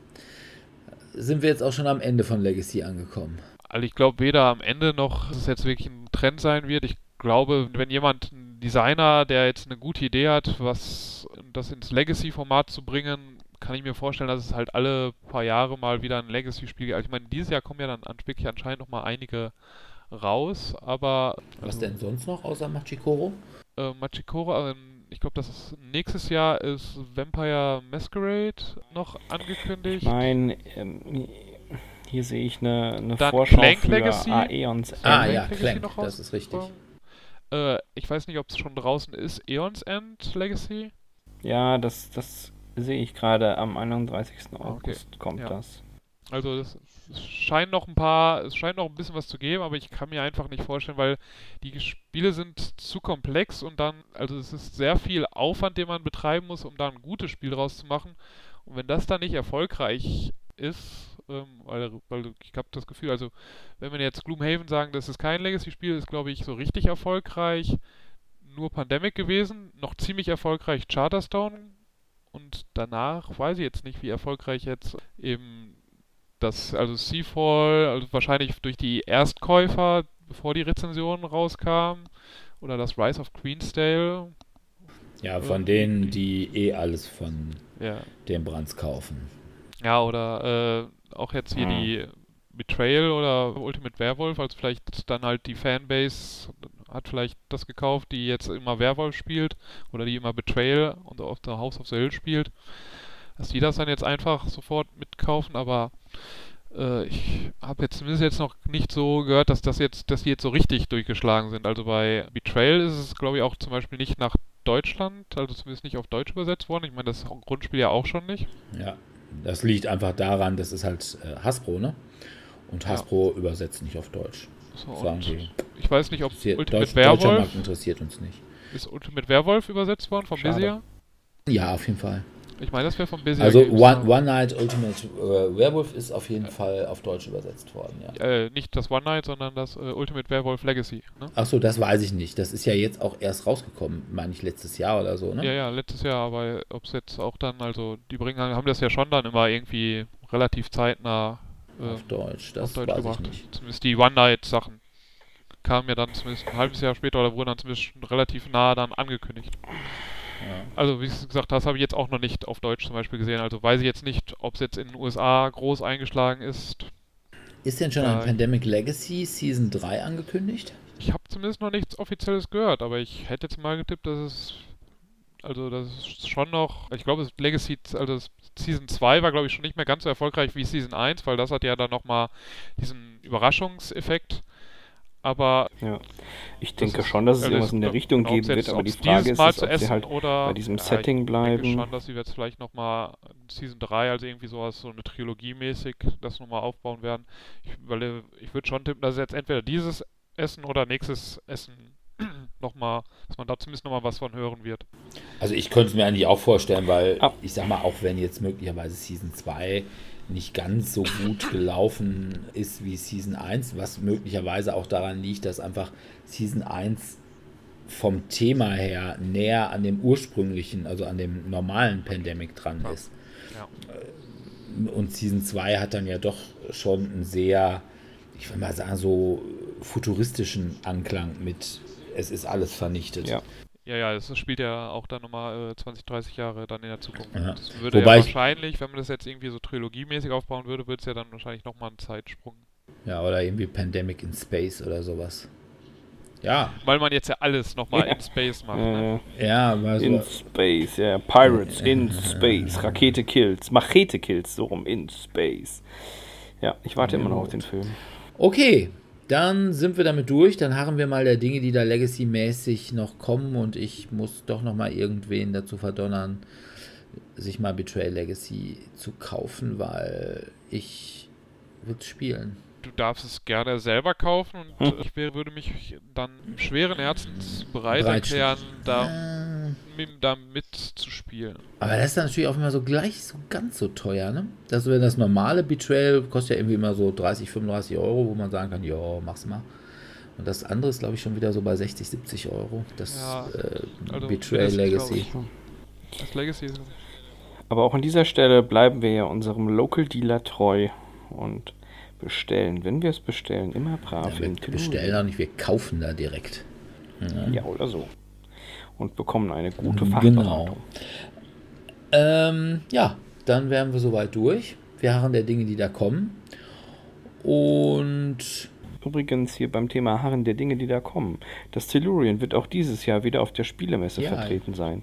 sind wir jetzt auch schon am Ende von Legacy angekommen? Also ich glaube weder am Ende noch, dass es jetzt wirklich ein Trend sein wird. Ich glaube, wenn jemand, ein Designer, der jetzt eine gute Idee hat, was das ins Legacy-Format zu bringen, kann ich mir vorstellen, dass es halt alle paar Jahre mal wieder ein Legacy-Spiel gibt. Also ich meine, dieses Jahr kommen ja dann an, wirklich anscheinend noch mal einige raus, aber. Was also, denn sonst noch außer Machikoro? Äh, Machikoro, ähm, ich glaube, das ist nächstes Jahr ist Vampire Masquerade noch angekündigt. Nein, ähm, hier sehe ich eine, eine Dann Vorschau Clank für Legacy. Aeons Ah Clank ja, Legacy Clank, noch das ist richtig. Äh, ich weiß nicht, ob es schon draußen ist. Eons End Legacy? Ja, das, das sehe ich gerade am 31. Okay, August kommt ja. das. Also das es scheint noch ein paar, es scheint noch ein bisschen was zu geben, aber ich kann mir einfach nicht vorstellen, weil die Spiele sind zu komplex und dann, also es ist sehr viel Aufwand, den man betreiben muss, um da ein gutes Spiel draus zu machen. Und wenn das dann nicht erfolgreich ist, ähm, weil, weil ich habe das Gefühl, also wenn wir jetzt Gloomhaven sagen, das ist kein Legacy-Spiel, ist glaube ich so richtig erfolgreich nur Pandemic gewesen, noch ziemlich erfolgreich Charterstone und danach weiß ich jetzt nicht, wie erfolgreich jetzt eben das, also Seafall, also wahrscheinlich durch die Erstkäufer, bevor die Rezensionen rauskamen, oder das Rise of Queensdale. Ja, von denen, die eh alles von Ja, den Brands kaufen. ja oder äh, auch jetzt hier Ah. die Betrayal oder Ultimate Werewolf, also vielleicht dann halt die Fanbase hat vielleicht das gekauft, die jetzt immer Werwolf spielt oder die immer Betrayal und auf der House of the Hill spielt, dass die das dann jetzt einfach sofort mitkaufen, aber äh, ich habe jetzt zumindest jetzt noch nicht so gehört, dass das jetzt, dass die jetzt so richtig durchgeschlagen sind. Also bei Betrayal ist es, glaube ich, auch zum Beispiel nicht nach Deutschland, also zumindest nicht auf Deutsch übersetzt worden. Ich meine, das Grundspiel ja auch schon nicht. Ja, das liegt einfach daran, das ist halt äh, Hasbro, ne? Und Ja. Hasbro übersetzt nicht auf Deutsch. So, Sagen die. ich weiß nicht, ob Ultimate Deutsch, Werwolf interessiert uns nicht. ist Ultimate Werwolf übersetzt worden vom. Bezier. Ja, auf jeden Fall. Ich meine, das wäre vom Bezier. Also. One, One Night Ultimate äh, Werewolf ist auf jeden Fall auf Deutsch übersetzt worden, ja. Äh, nicht das One Night, sondern das äh, Ultimate Werewolf Legacy. Ne? Achso, das weiß ich nicht. Das ist ja jetzt auch erst rausgekommen, meine ich, letztes Jahr oder so, ne? Ja, ja, letztes Jahr, aber ob es jetzt auch dann, also die bringen, haben das ja schon dann immer irgendwie relativ zeitnah äh, Auf Deutsch, das auf Deutsch weiß gebracht. ich nicht. Zumindest die One Night Sachen kamen ja dann zumindest ein halbes Jahr später oder wurden dann zumindest relativ nah dann angekündigt. Ja. Also wie gesagt hast, habe ich jetzt auch noch nicht auf Deutsch zum Beispiel gesehen. Also weiß ich jetzt nicht, ob es jetzt in den USA groß eingeschlagen ist. Ist denn schon ein Pandemic Legacy Season 3 angekündigt? Ich habe zumindest noch nichts Offizielles gehört, aber ich hätte jetzt mal getippt, dass es. Also, das ist schon noch. Ich glaube, das Legacy, also das Season 2 war, glaube ich, schon nicht mehr ganz so erfolgreich wie Season 1, weil das hat ja dann nochmal diesen Überraschungseffekt. Aber Ja. Ich denke ist- schon, dass es irgendwas in der Richtung geben jetzt- wird, aber die Frage dieses ist, Mal ist zu ob sie essen halt oder bei diesem ja, Setting Ich bleiben. denke schon, dass sie jetzt vielleicht nochmal Season 3, also irgendwie sowas, so eine Trilogie mäßig, das nochmal aufbauen werden. Ich, weil, ich würde schon tippen, dass jetzt entweder dieses Essen oder nächstes Essen nochmal, dass man da zumindest nochmal was von hören wird. Also ich könnte es mir eigentlich auch vorstellen, weil Ah. ich sag mal, auch wenn jetzt möglicherweise Season 2 nicht ganz so gut gelaufen ist wie Season 1, was möglicherweise auch daran liegt, dass einfach Season 1 vom Thema her näher an dem ursprünglichen, also an dem normalen Pandemic dran ist. Ja. Und Season 2 hat dann ja doch schon einen sehr, ich will mal sagen, so futuristischen Anklang mit es ist alles vernichtet. Ja. Ja, ja, das spielt ja auch dann nochmal äh, 20, 30 Jahre dann in der Zukunft. Ja. Das würde Wobei ja ich- wahrscheinlich, wenn man das jetzt irgendwie so trilogiemäßig aufbauen würde, würde es ja dann wahrscheinlich nochmal einen Zeitsprung. Ja, oder irgendwie Pandemic in Space oder sowas. Ja, Weil man jetzt ja alles nochmal Ja. in Space macht. Ne? Ja, mal in. Space, ja. Pirates in Space. Rakete Kills. Machete Kills, so rum in Space. Ja, ich warte immer noch auf den Film. Okay, dann sind wir damit durch. Dann harren wir mal der Dinge, die da Legacy-mäßig noch kommen. Und ich muss doch noch mal irgendwen dazu verdonnern, sich mal Betrayal Legacy zu kaufen, weil ich würde spielen. Du darfst es gerne selber kaufen und Hm. ich würde mich dann schweren Herzens bereit Bereit erklären, da, Mit, da mitzuspielen. aber das ist dann natürlich auch immer so gleich so ganz so teuer, ne? Das, wenn das normale Betrayal kostet ja irgendwie immer so 30, 35 Euro, wo man sagen kann, ja, mach's mal. Und das andere ist, glaube ich, schon wieder so bei 60, 70 Euro. Das Ja, äh, also Betrayal Legacy. Das Legacy ist Aber auch an dieser Stelle bleiben wir ja unserem Local Dealer treu und bestellen, wenn wir es bestellen, immer brav Ja, wir bestellen auch nicht, wir kaufen da direkt. Ja, oder so. Und bekommen eine gute Genau. Fachberatung. Ähm, ja, dann wären wir soweit durch. Wir harren der Dinge, die da kommen. Und Übrigens hier beim Thema Harren der Dinge, die da kommen. Das Tellurian wird auch dieses Jahr wieder auf der Spielemesse Ja. vertreten sein.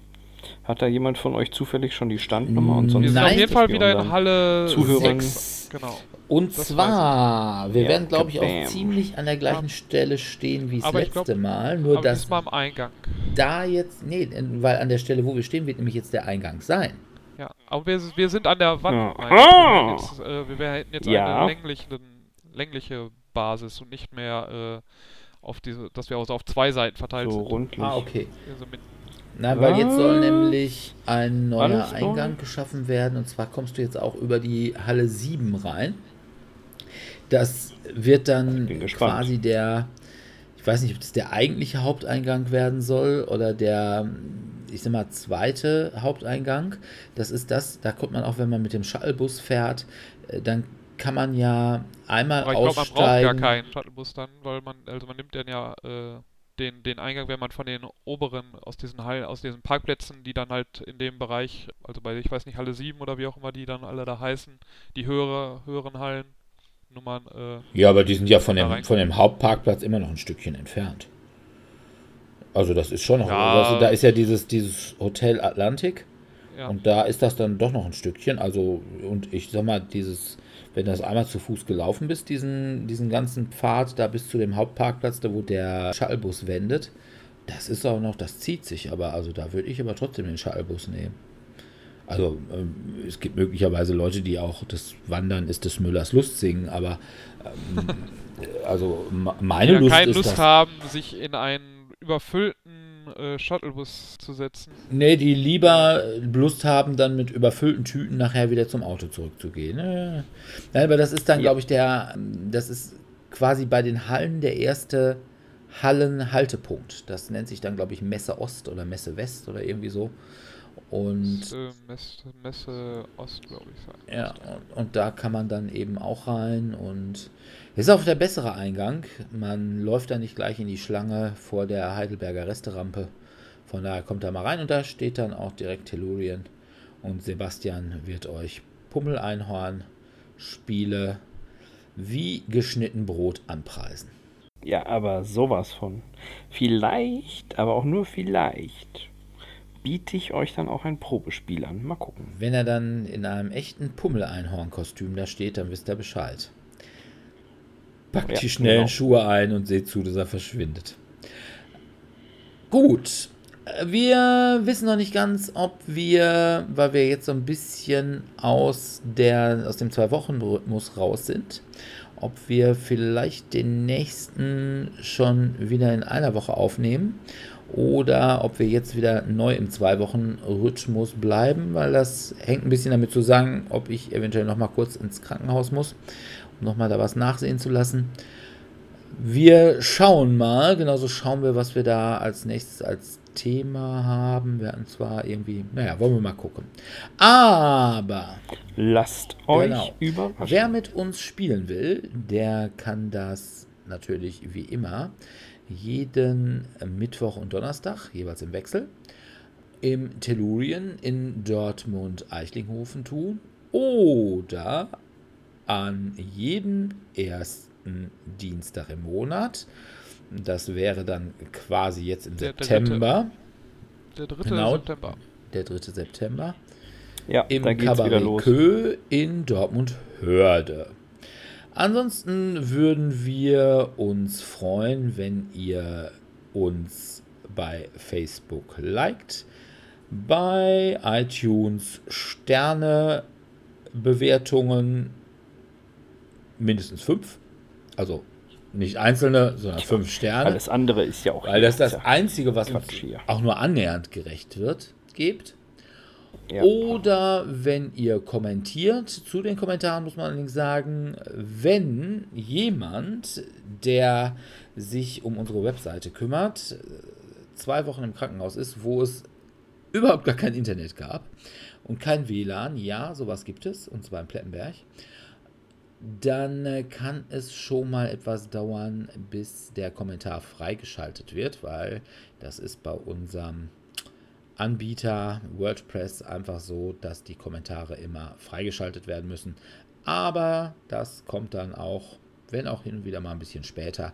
Hat da jemand von euch zufällig schon die Standnummer und sonst Wir sind Nein. auf jeden Fall wieder in Halle Zuhörern- 6. Genau. Und Das zwar, wir Ja, werden, glaube ich, auch ziemlich an der gleichen Stelle stehen wie das letzte glaub- Mal. Nur dass am Eingang. da jetzt, nee, weil an der Stelle, wo wir stehen, wird nämlich jetzt der Eingang sein. Ja, aber wir, wir sind an der Wand. Ja. Nein, wir, Ah! werden jetzt, äh, wir hätten jetzt Ja. eine längliche, längliche Basis und nicht mehr äh, auf diese, dass wir also auf zwei Seiten verteilt so sind. rundlich. Ah, okay. Also mit, Nein, weil jetzt soll Was? nämlich ein neuer? Eingang geschaffen werden. Und zwar kommst du jetzt auch über die Halle 7 rein. Das wird dann quasi der, ich weiß nicht, ob das der eigentliche Haupteingang werden soll oder der, ich sag mal, zweite Haupteingang. Das ist das, da kommt man auch, wenn man mit dem Shuttlebus fährt, äh, dann kann man ja einmal aber ich glaube, man braucht aussteigen. gar keinen Shuttlebus dann, weil man, also man nimmt dann ja äh, den, den Eingang, wenn man von den oberen, aus diesen Hallen, aus diesen Parkplätzen, die dann halt in dem Bereich, also bei, ich weiß nicht, Halle 7 oder wie auch immer die dann alle da heißen, die höhere, höheren Hallen, Nummern, äh, Ja, aber die sind ja von dem, von dem Hauptparkplatz immer noch ein Stückchen entfernt. Also das ist schon noch. Ja. Also da ist ja dieses, dieses Hotel Atlantik ja. und da ist das dann doch noch ein Stückchen. Also, und ich sag mal, dieses, wenn du das einmal zu Fuß gelaufen bist, diesen, diesen ganzen Pfad da bis zu dem Hauptparkplatz, da wo der Shuttlebus wendet, das ist auch noch, das zieht sich, aber also da würde ich aber trotzdem den Shuttlebus nehmen. Also ähm, es gibt möglicherweise Leute, die auch das Wandern ist des Müllers Lust singen, aber ähm, also meine die ja Lust keine ist Lust das. haben, sich in einen überfüllten äh, Shuttlebus zu setzen. Nee, die lieber Lust haben, dann mit überfüllten Tüten nachher wieder zum Auto zurückzugehen. Äh. Aber das ist dann, Ja. glaube ich, der, das ist quasi bei den Hallen der erste Hallenhaltepunkt. Das nennt sich dann, glaube ich, Messe Ost oder Messe West oder irgendwie so. Und Äh, Messe, Messe Ost, glaube ich. sein. Ja, und, und da kann man dann eben auch rein und ist auch der bessere Eingang. Man läuft da nicht gleich in die Schlange vor der Heidelberger Resterampe. Von daher kommt da mal rein und da steht dann auch direkt Tellurien. Und Sebastian wird euch Pummeleinhorn Spiele wie geschnitten Brot anpreisen. Ja, aber sowas von. Vielleicht, aber auch nur vielleicht, biete ich euch dann auch ein Probespiel an. Mal gucken. Wenn er dann in einem echten Pummeleinhorn-Kostüm da steht, dann wisst ihr Bescheid. Packt Ja, die schnellen genau. Schuhe ein und seht zu, dass er verschwindet. Gut. Wir wissen noch nicht ganz, ob wir, weil wir jetzt so ein bisschen aus, der, aus dem Zwei-Wochen-Rhythmus raus sind, ob wir vielleicht den nächsten schon wieder in einer Woche aufnehmen oder ob wir jetzt wieder neu im Zwei-Wochen-Rhythmus bleiben, weil das hängt ein bisschen damit zusammen, ob ich eventuell noch mal kurz ins Krankenhaus muss, um noch mal da was nachsehen zu lassen. Wir schauen mal, genauso schauen wir, was wir da als nächstes als Thema haben. Wir hatten zwar irgendwie, naja, wollen wir mal gucken. Aber Lasst euch Genau. überraschen. Wer mit uns spielen will, der kann das natürlich wie immer jeden Mittwoch und Donnerstag, jeweils im Wechsel, im Tellurien in Dortmund-Eichlinghofen tun oder an jedem ersten Dienstag im Monat. Das wäre dann quasi jetzt im Der- der September, Der 3. Genau. September. der 3. September ja, im Cabaret. Kö in Dortmund-Hörde. Ansonsten würden wir uns freuen, wenn ihr uns bei Facebook liked, bei iTunes Sterne Bewertungen mindestens fünf, also nicht einzelne, sondern fünf Sterne. Alles andere ist ja auch. Weil das das ja Einzige, was uns auch nur annähernd gerecht wird, gibt. Ja. Oder wenn ihr kommentiert, zu den Kommentaren muss man allerdings sagen, wenn jemand, der sich um unsere Webseite kümmert, zwei Wochen im Krankenhaus ist, wo es überhaupt gar kein Internet gab und kein WLAN, ja, sowas gibt es, und zwar in Plettenberg, dann kann es schon mal etwas dauern, bis der Kommentar freigeschaltet wird, weil das ist bei unserem Anbieter WordPress einfach so, dass die Kommentare immer freigeschaltet werden müssen. Aber das kommt dann auch wenn auch hin und wieder mal ein bisschen später,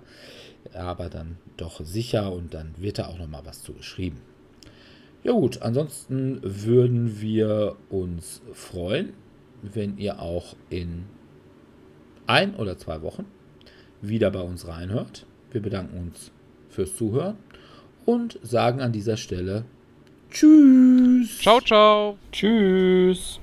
aber dann doch sicher und dann wird da auch noch mal was zu geschrieben. Ja gut, ansonsten würden wir uns freuen, wenn ihr auch in ein oder zwei Wochen wieder bei uns reinhört. Wir bedanken uns fürs Zuhören und sagen an dieser Stelle Tschüss. Ciao, ciao. Tschüss.